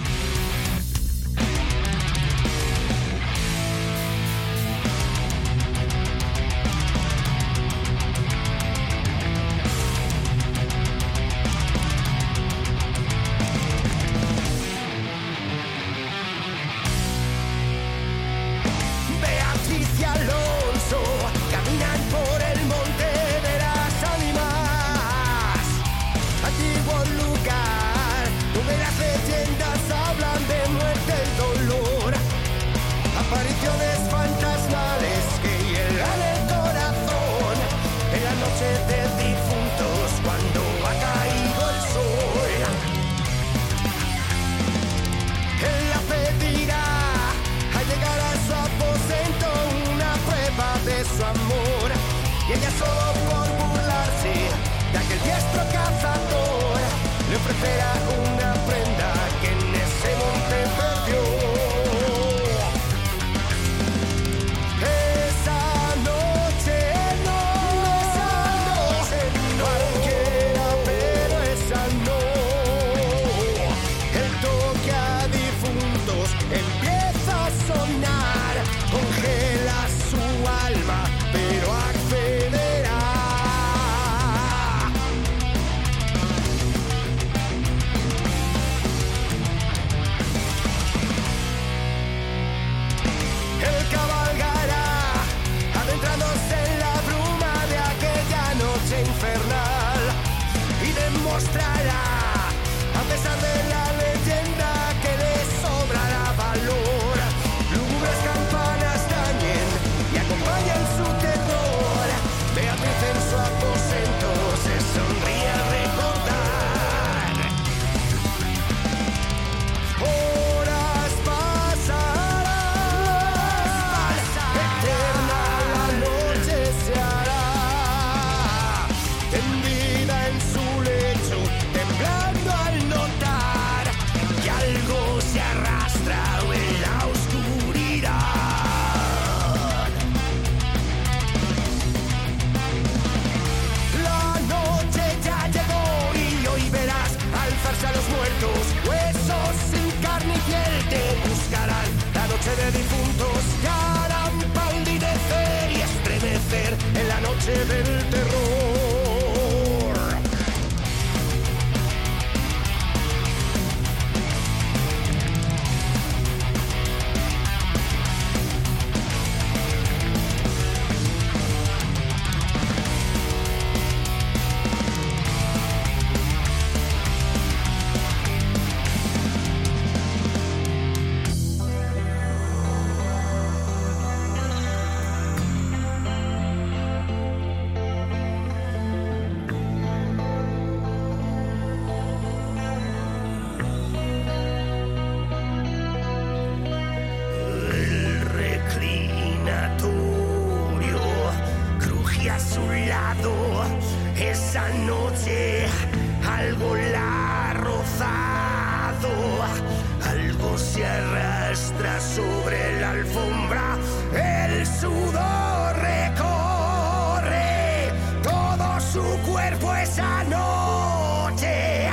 Cuerpo esa noche.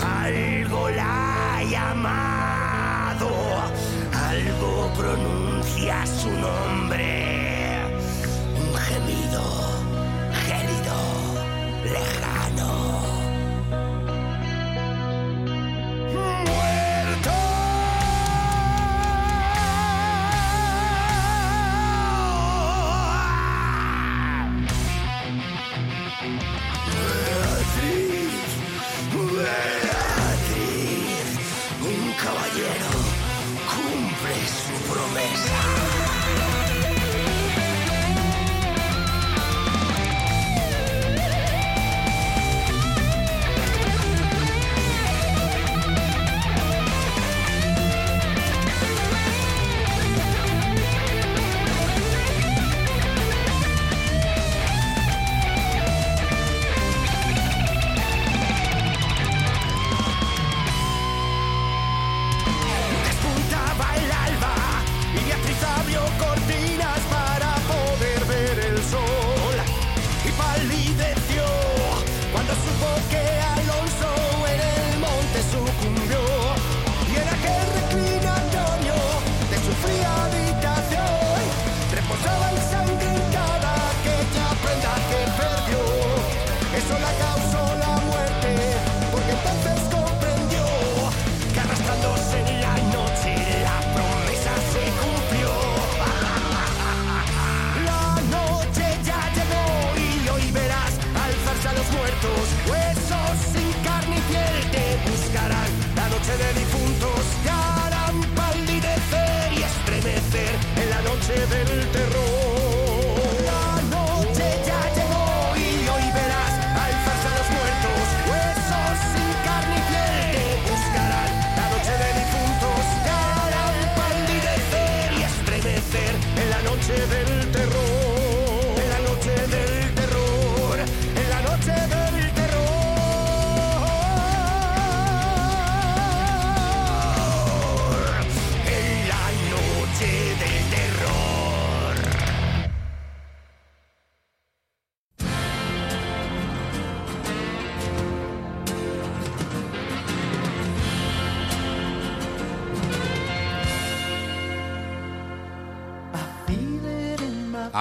Algo la ha llamado, algo pronuncia su nombre.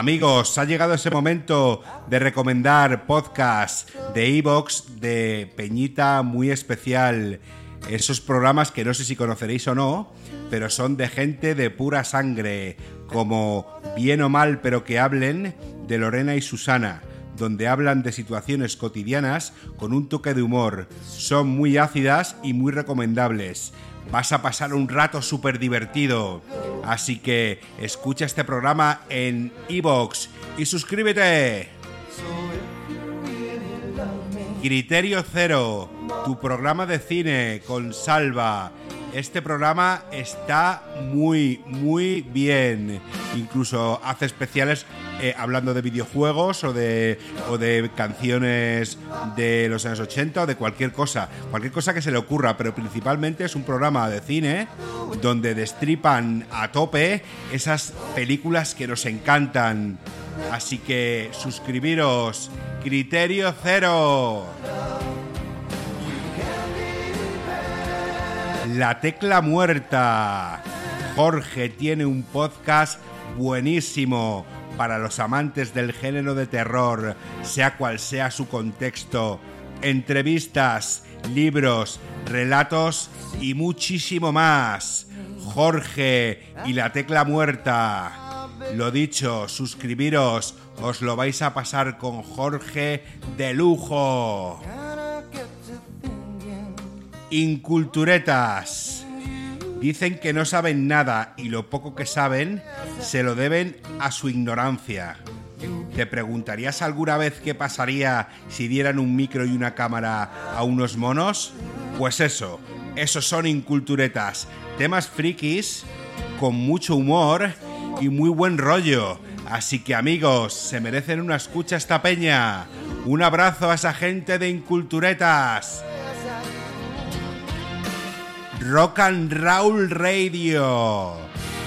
Amigos, ha llegado ese momento de recomendar podcast de Evox de Peñita muy especial. Esos programas que no sé si conoceréis o no, pero son de gente de pura sangre, como Bien o Mal pero que hablen de Lorena y Susana, donde hablan de situaciones cotidianas con un toque de humor. Son muy ácidas y muy recomendables. Vas a pasar un rato súper divertido. Así que escucha este programa en iVoox y suscríbete. Criterio Cero, tu programa de cine con Salva. Este programa está muy, muy bien. Incluso hace especiales eh, hablando de videojuegos o de, o de canciones de los años 80 o de cualquier cosa. Cualquier cosa que se le ocurra, pero principalmente es un programa de cine donde destripan a tope esas películas que nos encantan. Así que suscribiros. Criterio Cero. La tecla muerta. Jorge tiene un podcast buenísimo para los amantes del género de terror, sea cual sea su contexto. Entrevistas, libros, relatos y muchísimo más. Jorge y la tecla muerta. Lo dicho, suscribiros, os lo vais a pasar con Jorge de lujo. Inculturetas. Dicen que no saben nada y lo poco que saben se lo deben a su ignorancia. ¿Te preguntarías alguna vez qué pasaría si dieran un micro y una cámara a unos monos? Pues eso, esos son inculturetas, temas frikis con mucho humor y muy buen rollo. Así que amigos, se merecen una escucha esta peña. Un abrazo a esa gente de inculturetas. Rock and Roll Radio.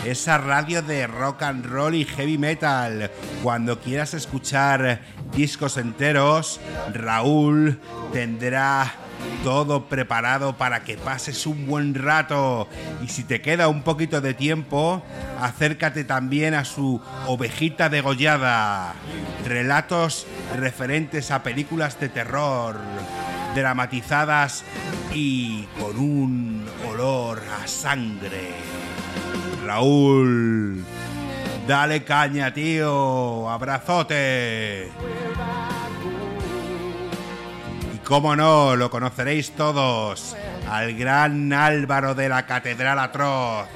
Esa radio de rock and roll y heavy metal. Cuando quieras escuchar discos enteros, Raúl tendrá todo preparado para que pases un buen rato. Y si te queda un poquito de tiempo, acércate también a su ovejita degollada. Relatos referentes a películas de terror, dramatizadas y con un olor a sangre. Raúl, dale caña, tío. Abrazote. Y cómo no, lo conoceréis todos. Al gran Álvaro de la Catedral Atroz.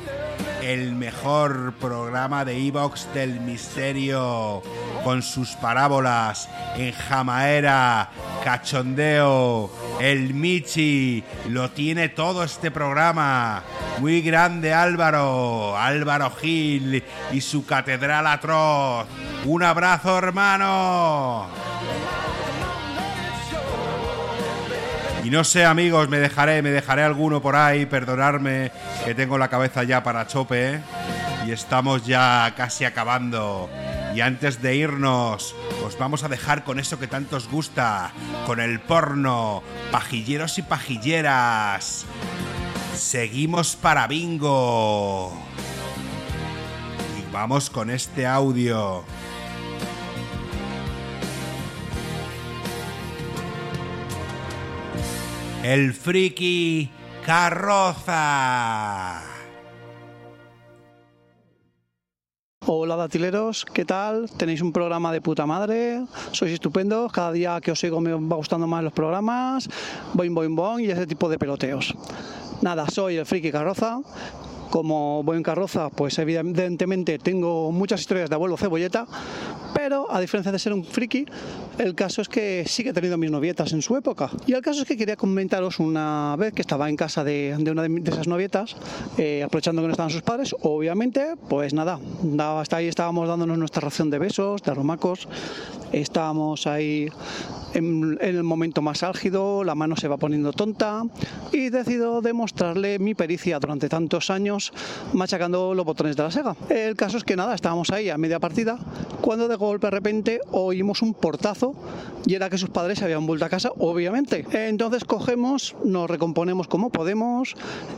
El mejor programa de Evox del misterio. Con sus parábolas en jamaera, cachondeo, el Michi. Lo tiene todo este programa. Muy grande Álvaro, Álvaro Gil y su Catedral Atroz. Un abrazo, hermano. Y no sé, amigos, me dejaré, me dejaré alguno por ahí, perdonarme, que tengo la cabeza ya para chope. Y estamos ya casi acabando. Y antes de irnos, os vamos a dejar con eso que tanto os gusta, con el porno, pajilleros y pajilleras. Seguimos para bingo. Y vamos con este audio. El friki carroza. Hola datileros, ¿qué tal? Tenéis un programa de puta madre, sois estupendos, cada día que os sigo me va gustando más los programas, boing boing boing y ese tipo de peloteos. Nada, soy el friki carroza. Como buen carroza, pues evidentemente tengo muchas historias de abuelo cebolleta, pero a diferencia de ser un friki, el caso es que sí que he tenido mis novietas en su época. Y el caso es que quería comentaros una vez que estaba en casa de, una de, esas novietas, eh, aprovechando que no estaban sus padres, obviamente, pues nada, hasta ahí estábamos dándonos nuestra ración de besos, de aromacos, estábamos ahí en, en el momento más álgido, la mano se va poniendo tonta y decido demostrarle mi pericia durante tantos años machacando los botones de la Sega. El caso es que nada, estábamos ahí a media partida cuando de golpe de repente oímos un portazo y era que sus padres se habían vuelto a casa, obviamente. Entonces cogemos, nos recomponemos como podemos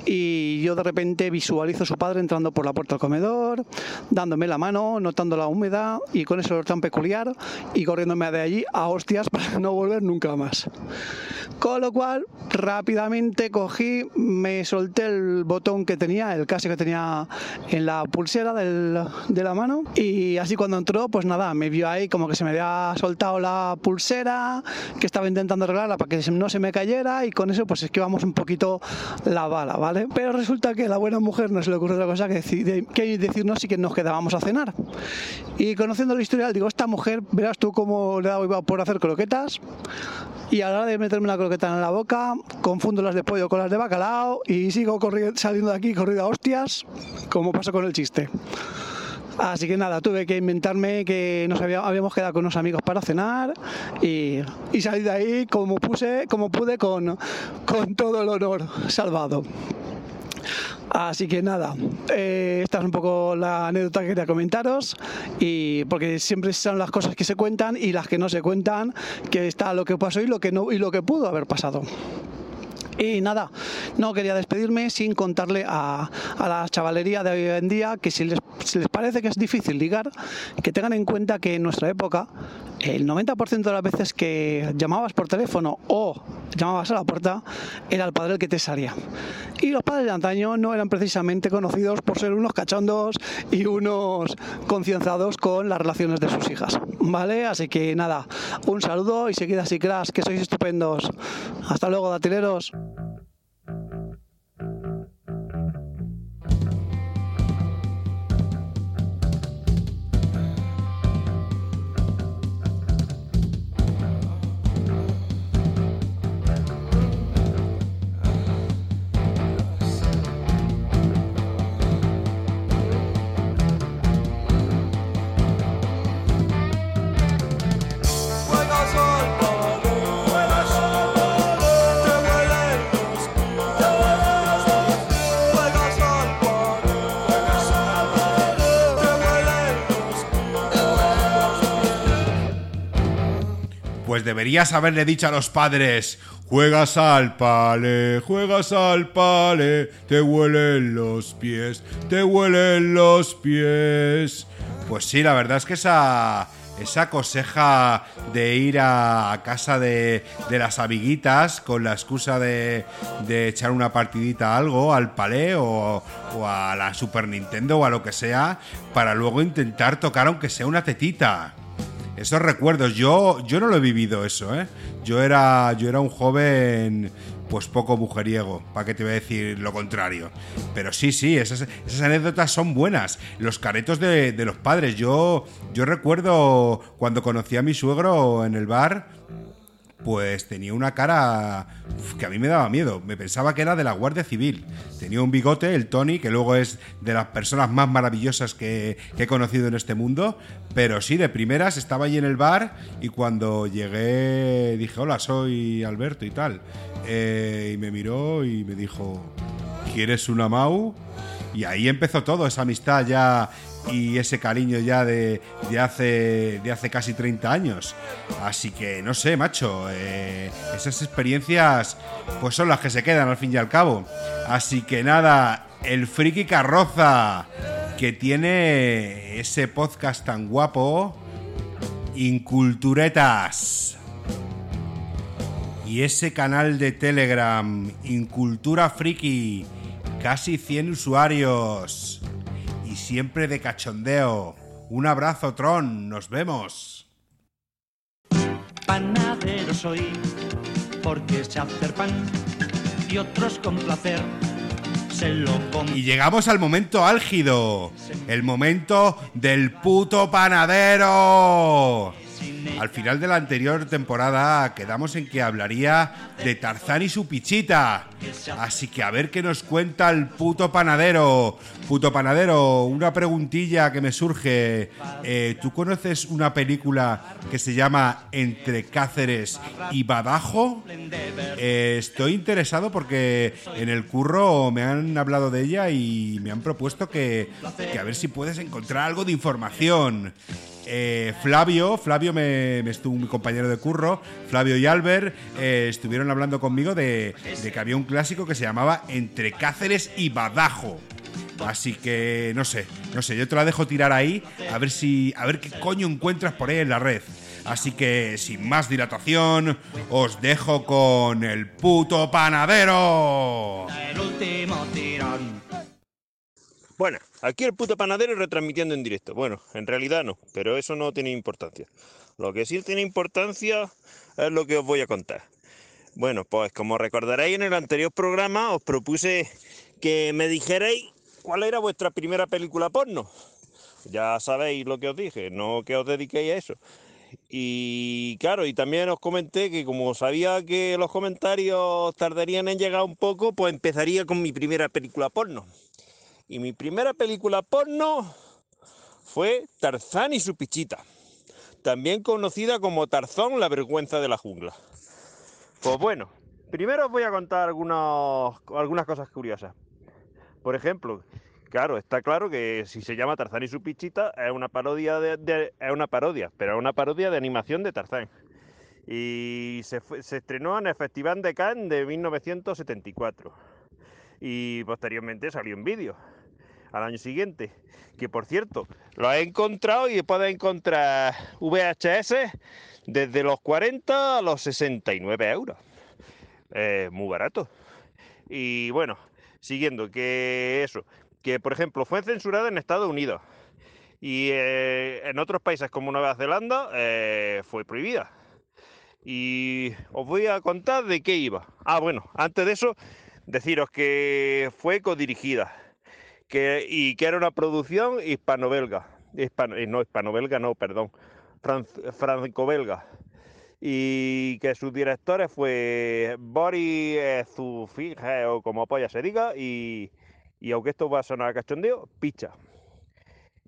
y yo de repente visualizo a su padre entrando por la puerta del comedor, dándome la mano, notando la humedad y con ese olor tan peculiar y corriéndome de allí a hostias para no volver nunca más. Con lo cual, rápidamente cogí, me solté el botón que tenía, el casi que tenía en la pulsera del- de la mano. Y así cuando entró, pues nada, me vio ahí como que se me había soltado la pulsera, que estaba intentando arreglarla para que no se me cayera. Y con eso, pues esquivamos un poquito la bala, ¿vale? Pero resulta que la buena mujer no se le ocurre otra cosa que, decir- que decirnos si que nos quedábamos a cenar. Y conociendo la historia, digo, esta mujer, verás tú cómo le he dado por hacer croquetas. Y a la hora de meterme la croqueta en la boca, confundo las de pollo con las de bacalao y sigo saliendo de aquí corrido a hostias, como pasó con el chiste. Así que nada, tuve que inventarme que nos había- habíamos quedado con unos amigos para cenar y, y salí de ahí como puse, como pude con, con todo el honor salvado. Así que nada, eh, esta es un poco la anécdota que quería comentaros y porque siempre son las cosas que se cuentan y las que no se cuentan, que está lo que pasó y lo que no y lo que pudo haber pasado. Y nada, no quería despedirme sin contarle a, a la chavalería de hoy en día que si les, si les parece que es difícil ligar, que tengan en cuenta que en nuestra época el 90% de las veces que llamabas por teléfono o llamabas a la puerta era el padre el que te salía. Y los padres de antaño no eran precisamente conocidos por ser unos cachondos y unos concienciados con las relaciones de sus hijas. ¿Vale? Así que nada, un saludo y seguid así, crash, que sois estupendos. Hasta luego, datileros. Pues deberías haberle dicho a los padres, juegas al pale, juegas al pale, te huelen los pies, te huelen los pies. Pues sí, la verdad es que esa, esa coseja de ir a, casa de, de las amiguitas con la excusa de, de echar una partidita a algo, al palé o, o a la Super Nintendo o a lo que sea, para luego intentar tocar aunque sea una tetita. Esos recuerdos, yo, yo no lo he vivido eso, ¿eh? Yo era, yo era un joven, pues poco mujeriego, ¿para qué te voy a decir lo contrario? Pero sí, sí, esas, esas anécdotas son buenas. Los caretos de, de los padres, yo, yo recuerdo cuando conocí a mi suegro en el bar, pues tenía una cara que a mí me daba miedo. Me pensaba que era de la Guardia Civil. Tenía un bigote, el Tony, que luego es de las personas más maravillosas que, que he conocido en este mundo. Pero sí, de primeras estaba allí en el bar y cuando llegué dije, hola, soy Alberto y tal. Eh, y me miró y me dijo, ¿quieres una Mau? Y ahí empezó todo, esa amistad ya y ese cariño ya de, de hace, hace casi 30 años. Así que no sé, macho, eh, esas experiencias pues son las que se quedan al fin y al cabo. Así que nada, el friki carroza que tiene ese podcast tan guapo, Inculturetas. Y ese canal de Telegram, Incultura Friki, casi 100 usuarios. Siempre de cachondeo. Un abrazo, Tron. Nos vemos. Panadero soy, porque sé hacer pan y otros con placer se lo. Y llegamos al momento álgido. El momento del puto panadero. Al final de la anterior temporada quedamos en que hablaría de Tarzán y su pichita. Así que a ver qué nos cuenta el puto panadero. Puto panadero, una preguntilla que me surge. Eh, ¿Tú conoces una película que se llama Entre Cáceres y Badajo? Eh, estoy interesado porque en el curro me han hablado de ella y me han propuesto que, que a ver si puedes encontrar algo de información. Eh, Flavio, Flavio me, me estuvo mi compañero de curro, Flavio y Albert eh, estuvieron hablando conmigo de, de que había un clásico que se llamaba Entre Cáceres y Badajo. Así que no sé, no sé, yo te la dejo tirar ahí a ver si a ver qué coño encuentras por ahí en la red. Así que sin más dilatación, os dejo con el puto panadero. El último tirón. Bueno, aquí el puto panadero retransmitiendo en directo. Bueno, en realidad no, pero eso no tiene importancia. Lo que sí tiene importancia es lo que os voy a contar. Bueno, pues como recordaréis en el anterior programa os propuse que me dijerais cuál era vuestra primera película porno. Ya sabéis lo que os dije, no que os dediquéis a eso. Y claro, y también os comenté que como sabía que los comentarios tardarían en llegar un poco, pues empezaría con mi primera película porno. Y mi primera película porno fue Tarzán y su pichita, también conocida como Tarzón, la vergüenza de la jungla. Pues bueno, primero os voy a contar algunas cosas curiosas. Por ejemplo, claro, está claro que si se llama Tarzán y su pichita es una parodia de, es una parodia, pero es una parodia de animación de Tarzán. y se estrenó en el Festival de Cannes de 1974 y posteriormente salió en vídeo al año siguiente. Que por cierto, lo he encontrado y puedes encontrar VHS desde los 40 a los 69 euros. Muy barato. Y bueno, siguiendo, que eso, que por ejemplo fue censurada en Estados Unidos y eh, en otros países como Nueva Zelanda eh, fue prohibida. Y os voy a contar de qué iba. Ah, bueno, antes de eso, deciros que fue codirigida que, y que era una producción hispano-belga. Hispano, no, hispano-belga, no, perdón. fran- franco-belga. Y que sus directores fue Boris eh, o como polla se diga, y, y aunque esto va a sonar cachondeo, picha.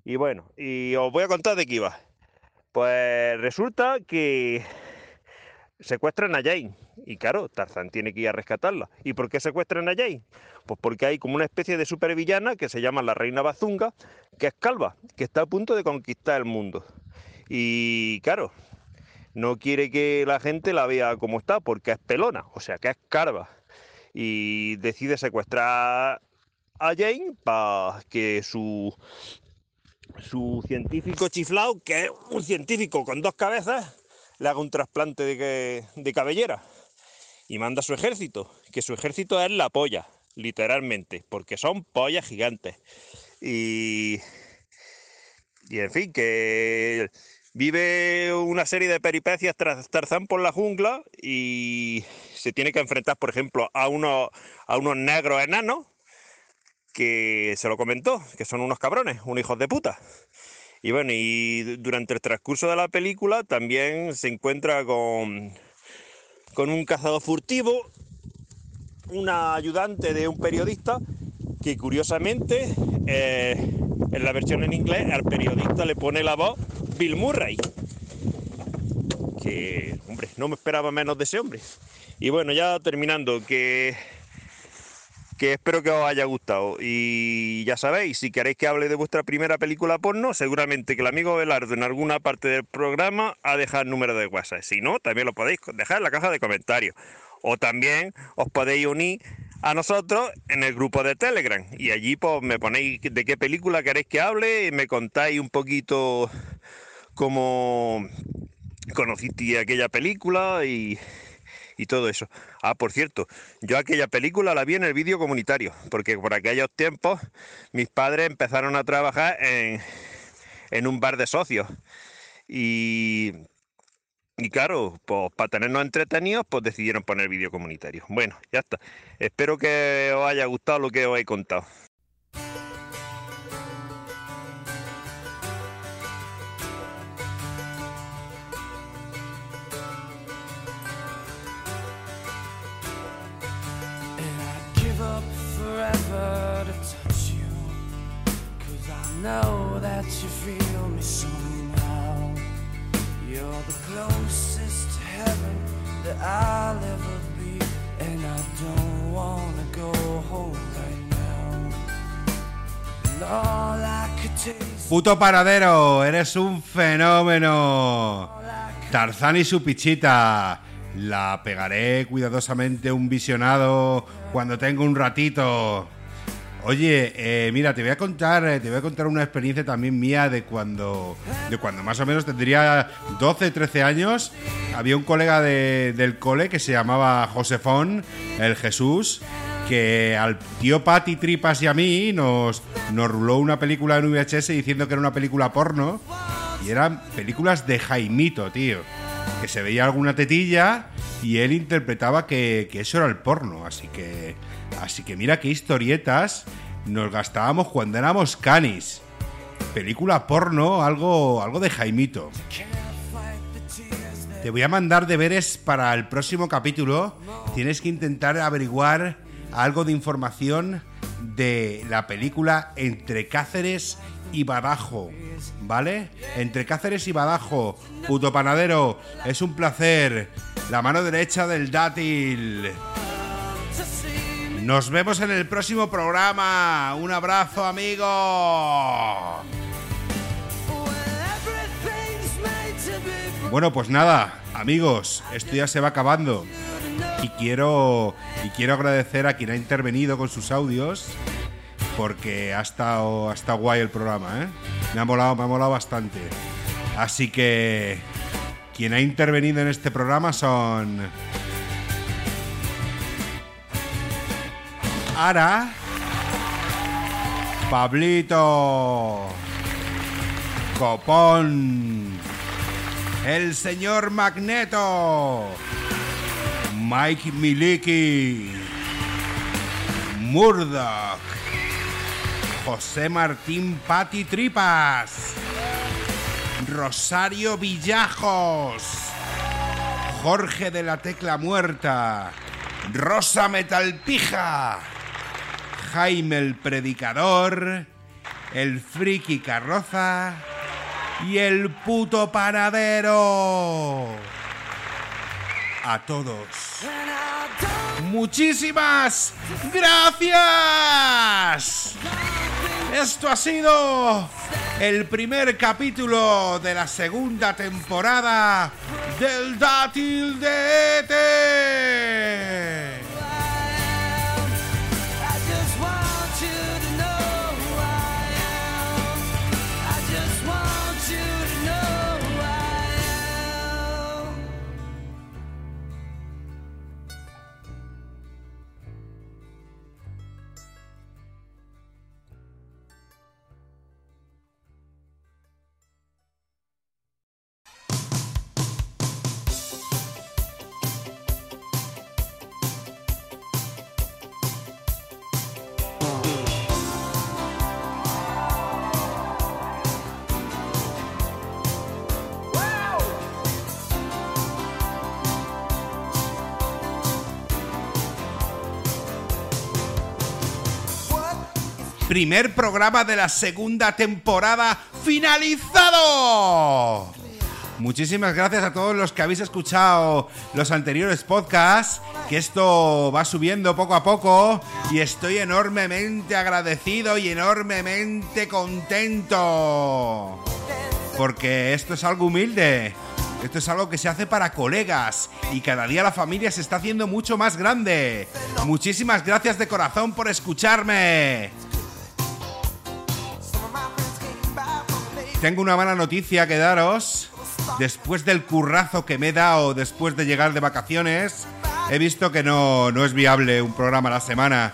Y bueno, y os voy a contar de qué iba. Pues resulta que secuestran a Jane. Y claro, Tarzán tiene que ir a rescatarla. ¿Y por qué secuestran a Jane? Pues porque hay como una especie de supervillana que se llama la Reina Bazunga, que es calva, que está a punto de conquistar el mundo. Y claro, no quiere que la gente la vea como está, porque es pelona, o sea que es calva. Y decide secuestrar a Jane para que su, su científico chiflao, que es un científico con dos cabezas, le haga un trasplante de, de cabellera. Y manda a su ejército, que su ejército es la polla, literalmente, porque son pollas gigantes. Y, y en fin, que vive una serie de peripecias tras Tarzán por la jungla y se tiene que enfrentar, por ejemplo, a unos, a unos negros enanos que se lo comentó, que son unos cabrones, unos hijos de puta. Y bueno, y du- durante el transcurso de la película también se encuentra con, con un cazador furtivo, una ayudante de un periodista, que curiosamente eh, en la versión en inglés al periodista le pone la voz Bill Murray. Que, hombre, no me esperaba menos de ese hombre. Y bueno, ya terminando, que que espero que os haya gustado. Y ya sabéis, si queréis que hable de vuestra primera película porno, seguramente que el amigo Belardo en alguna parte del programa ha dejado el número de WhatsApp. Si no, también lo podéis dejar en la caja de comentarios. O también os podéis unir a nosotros en el grupo de Telegram. Y allí pues me ponéis de qué película queréis que hable y me contáis un poquito cómo conociste aquella película y, y todo eso. Ah, por cierto, yo aquella película la vi en el vídeo comunitario, porque por aquellos tiempos mis padres empezaron a trabajar en, en un bar de socios. Y, y claro, pues para tenernos entretenidos, pues decidieron poner vídeo comunitario. Bueno, ya está. Espero que os haya gustado lo que os he contado. Know that you feel me somehow. You're the closest to heaven that I'll ever be. And I don't wanna go home right now. And all I could taste. Puto paradero, eres un fenómeno. Tarzán y su pichita. La pegaré cuidadosamente un visionado cuando tenga un ratito. Oye, eh, mira, te voy a contar, eh, te voy a contar una experiencia también mía de cuando, de cuando más o menos tendría 12, 13 años. Había un colega de- del cole que se llamaba Josefón, el Jesús, que al tío Pati Tripas y a mí nos, nos ruló una película en VHS diciendo que era una película porno. Y eran películas de Jaimito, tío. Que se veía alguna tetilla y él interpretaba que, que eso era el porno. Así que, así que mira qué historietas nos gastábamos cuando éramos canis. Película porno, algo, algo de Jaimito. Te voy a mandar deberes para el próximo capítulo. Tienes que intentar averiguar algo de información de la película Entre Cáceres y Badajo. ¿Vale? Entre Cáceres y Badajo. Puto panadero, es un placer. La mano derecha del dátil. Nos vemos en el próximo programa. Un abrazo, amigo. Bueno, pues nada, Amigos, esto ya se va acabando. Y quiero, y quiero agradecer a quien ha intervenido con sus audios. Porque ha estado, ha estado guay el programa, ¿eh? Me ha molado, me ha molado bastante. Así que quien ha intervenido en este programa son Ara, Pablito, Copón, el señor Magneto, Mike Miliki, Murdoch, José Martín Pati Tripas, Rosario Villajos, Jorge de la Tecla Muerta, Rosa Metalpija, Jaime el Predicador, el Friki Carroza y el puto panadero. A todos. Muchísimas gracias. Esto ha sido el primer capítulo de la segunda temporada del Dátil de ET. Primer programa de la segunda temporada finalizado. Muchísimas gracias a todos los que habéis escuchado los anteriores podcasts, que esto va subiendo poco a poco y estoy enormemente agradecido y enormemente contento. Porque esto es algo humilde. Esto es algo que se hace para colegas y cada día la familia se está haciendo mucho más grande. Muchísimas gracias de corazón por escucharme. Tengo una mala noticia que daros. Después del currazo que me he dado después de llegar de vacaciones, he visto que no, no es viable un programa a la semana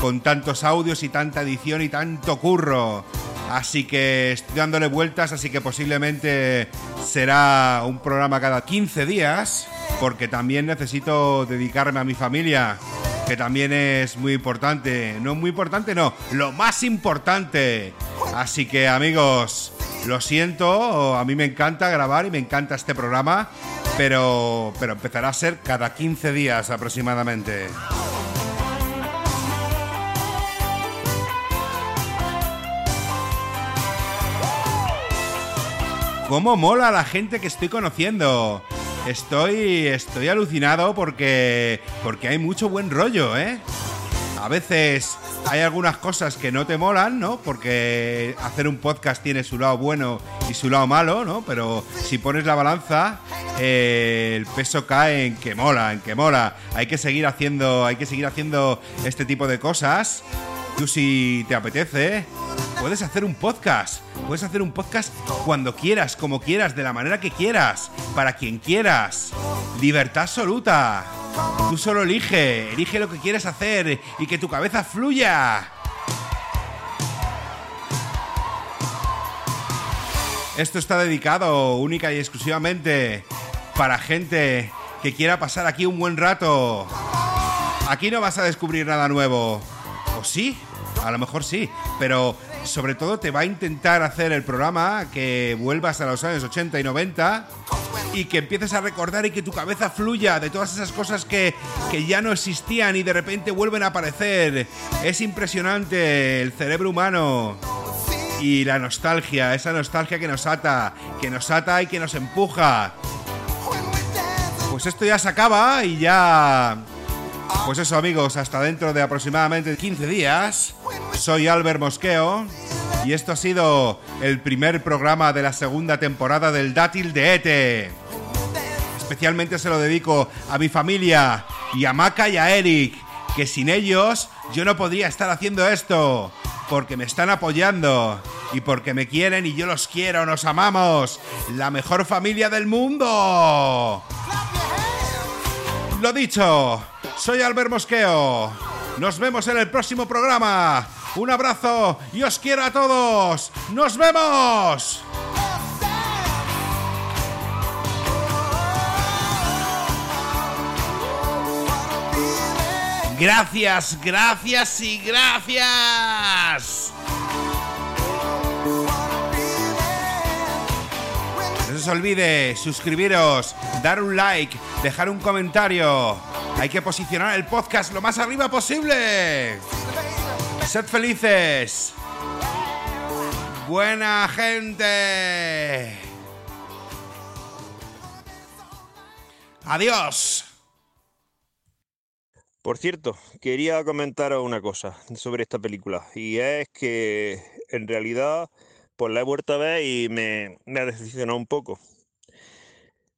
con tantos audios y tanta edición y tanto curro. Así que estoy dándole vueltas, así que posiblemente será un programa cada 15 días, porque también necesito dedicarme a mi familia, que también es muy importante. No muy importante, no, lo más importante. Así que amigos, lo siento, a mí me encanta grabar y me encanta este programa, pero, pero empezará a ser cada 15 días aproximadamente. ¿Cómo mola la gente que estoy conociendo? Estoy, estoy alucinado porque, porque hay mucho buen rollo, ¿eh? A veces hay algunas cosas que no te molan, ¿no? Porque hacer un podcast tiene su lado bueno y su lado malo, ¿no? Pero si pones la balanza, eh, el peso cae en que mola, en que mola. Hay que seguir haciendo, hay que seguir haciendo este tipo de cosas. Tú si te apetece, puedes hacer un podcast. Puedes hacer un podcast cuando quieras, como quieras, de la manera que quieras, para quien quieras. Libertad absoluta. Tú solo elige, elige lo que quieres hacer y que tu cabeza fluya. Esto está dedicado única y exclusivamente para gente que quiera pasar aquí un buen rato. Aquí no vas a descubrir nada nuevo. ¿O sí? A lo mejor sí, pero sobre todo te va a intentar hacer el programa que vuelvas a los años 80 y 90 y que empieces a recordar y que tu cabeza fluya de todas esas cosas que, que ya no existían y de repente vuelven a aparecer. Es impresionante el cerebro humano y la nostalgia, esa nostalgia que nos ata, que nos ata y que nos empuja. Pues esto ya se acaba y ya... Pues eso amigos, hasta dentro de aproximadamente 15 días. Soy Albert Mosqueo y esto ha sido el primer programa de la segunda temporada del Dátil de ETE. Especialmente se lo dedico a mi familia y a Maca y a Eric, que sin ellos yo no podría estar haciendo esto, porque me están apoyando y porque me quieren y yo los quiero, nos amamos, la mejor familia del mundo. Lo dicho, soy Albert Mosqueo. Nos vemos en el próximo programa. Un abrazo y os quiero a todos. ¡Nos vemos! Gracias, gracias y gracias. Os olvide suscribiros, dar un like, dejar un comentario. Hay que posicionar el podcast lo más arriba posible. Sed felices. Buena gente. Adiós. Por cierto, quería comentaros una cosa sobre esta película y es que en realidad pues la he vuelto a ver y me, me ha decepcionado un poco.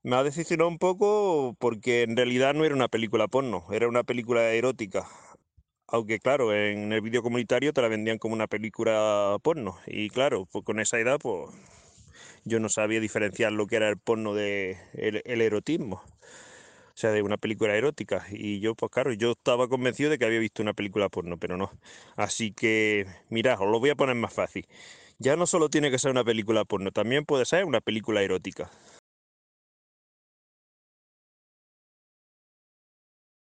Me ha decepcionado un poco porque en realidad no era una película porno, era una película erótica. Aunque claro, en el vídeo comunitario te la vendían como una película porno. Y claro, pues con esa edad pues yo no sabía diferenciar lo que era el porno de el, erotismo. O sea, de una película erótica. Y yo, pues claro, yo estaba convencido de que había visto una película porno, pero no. Así que, mirad, os lo voy a poner más fácil. Ya no solo tiene que ser una película porno, también puede ser una película erótica.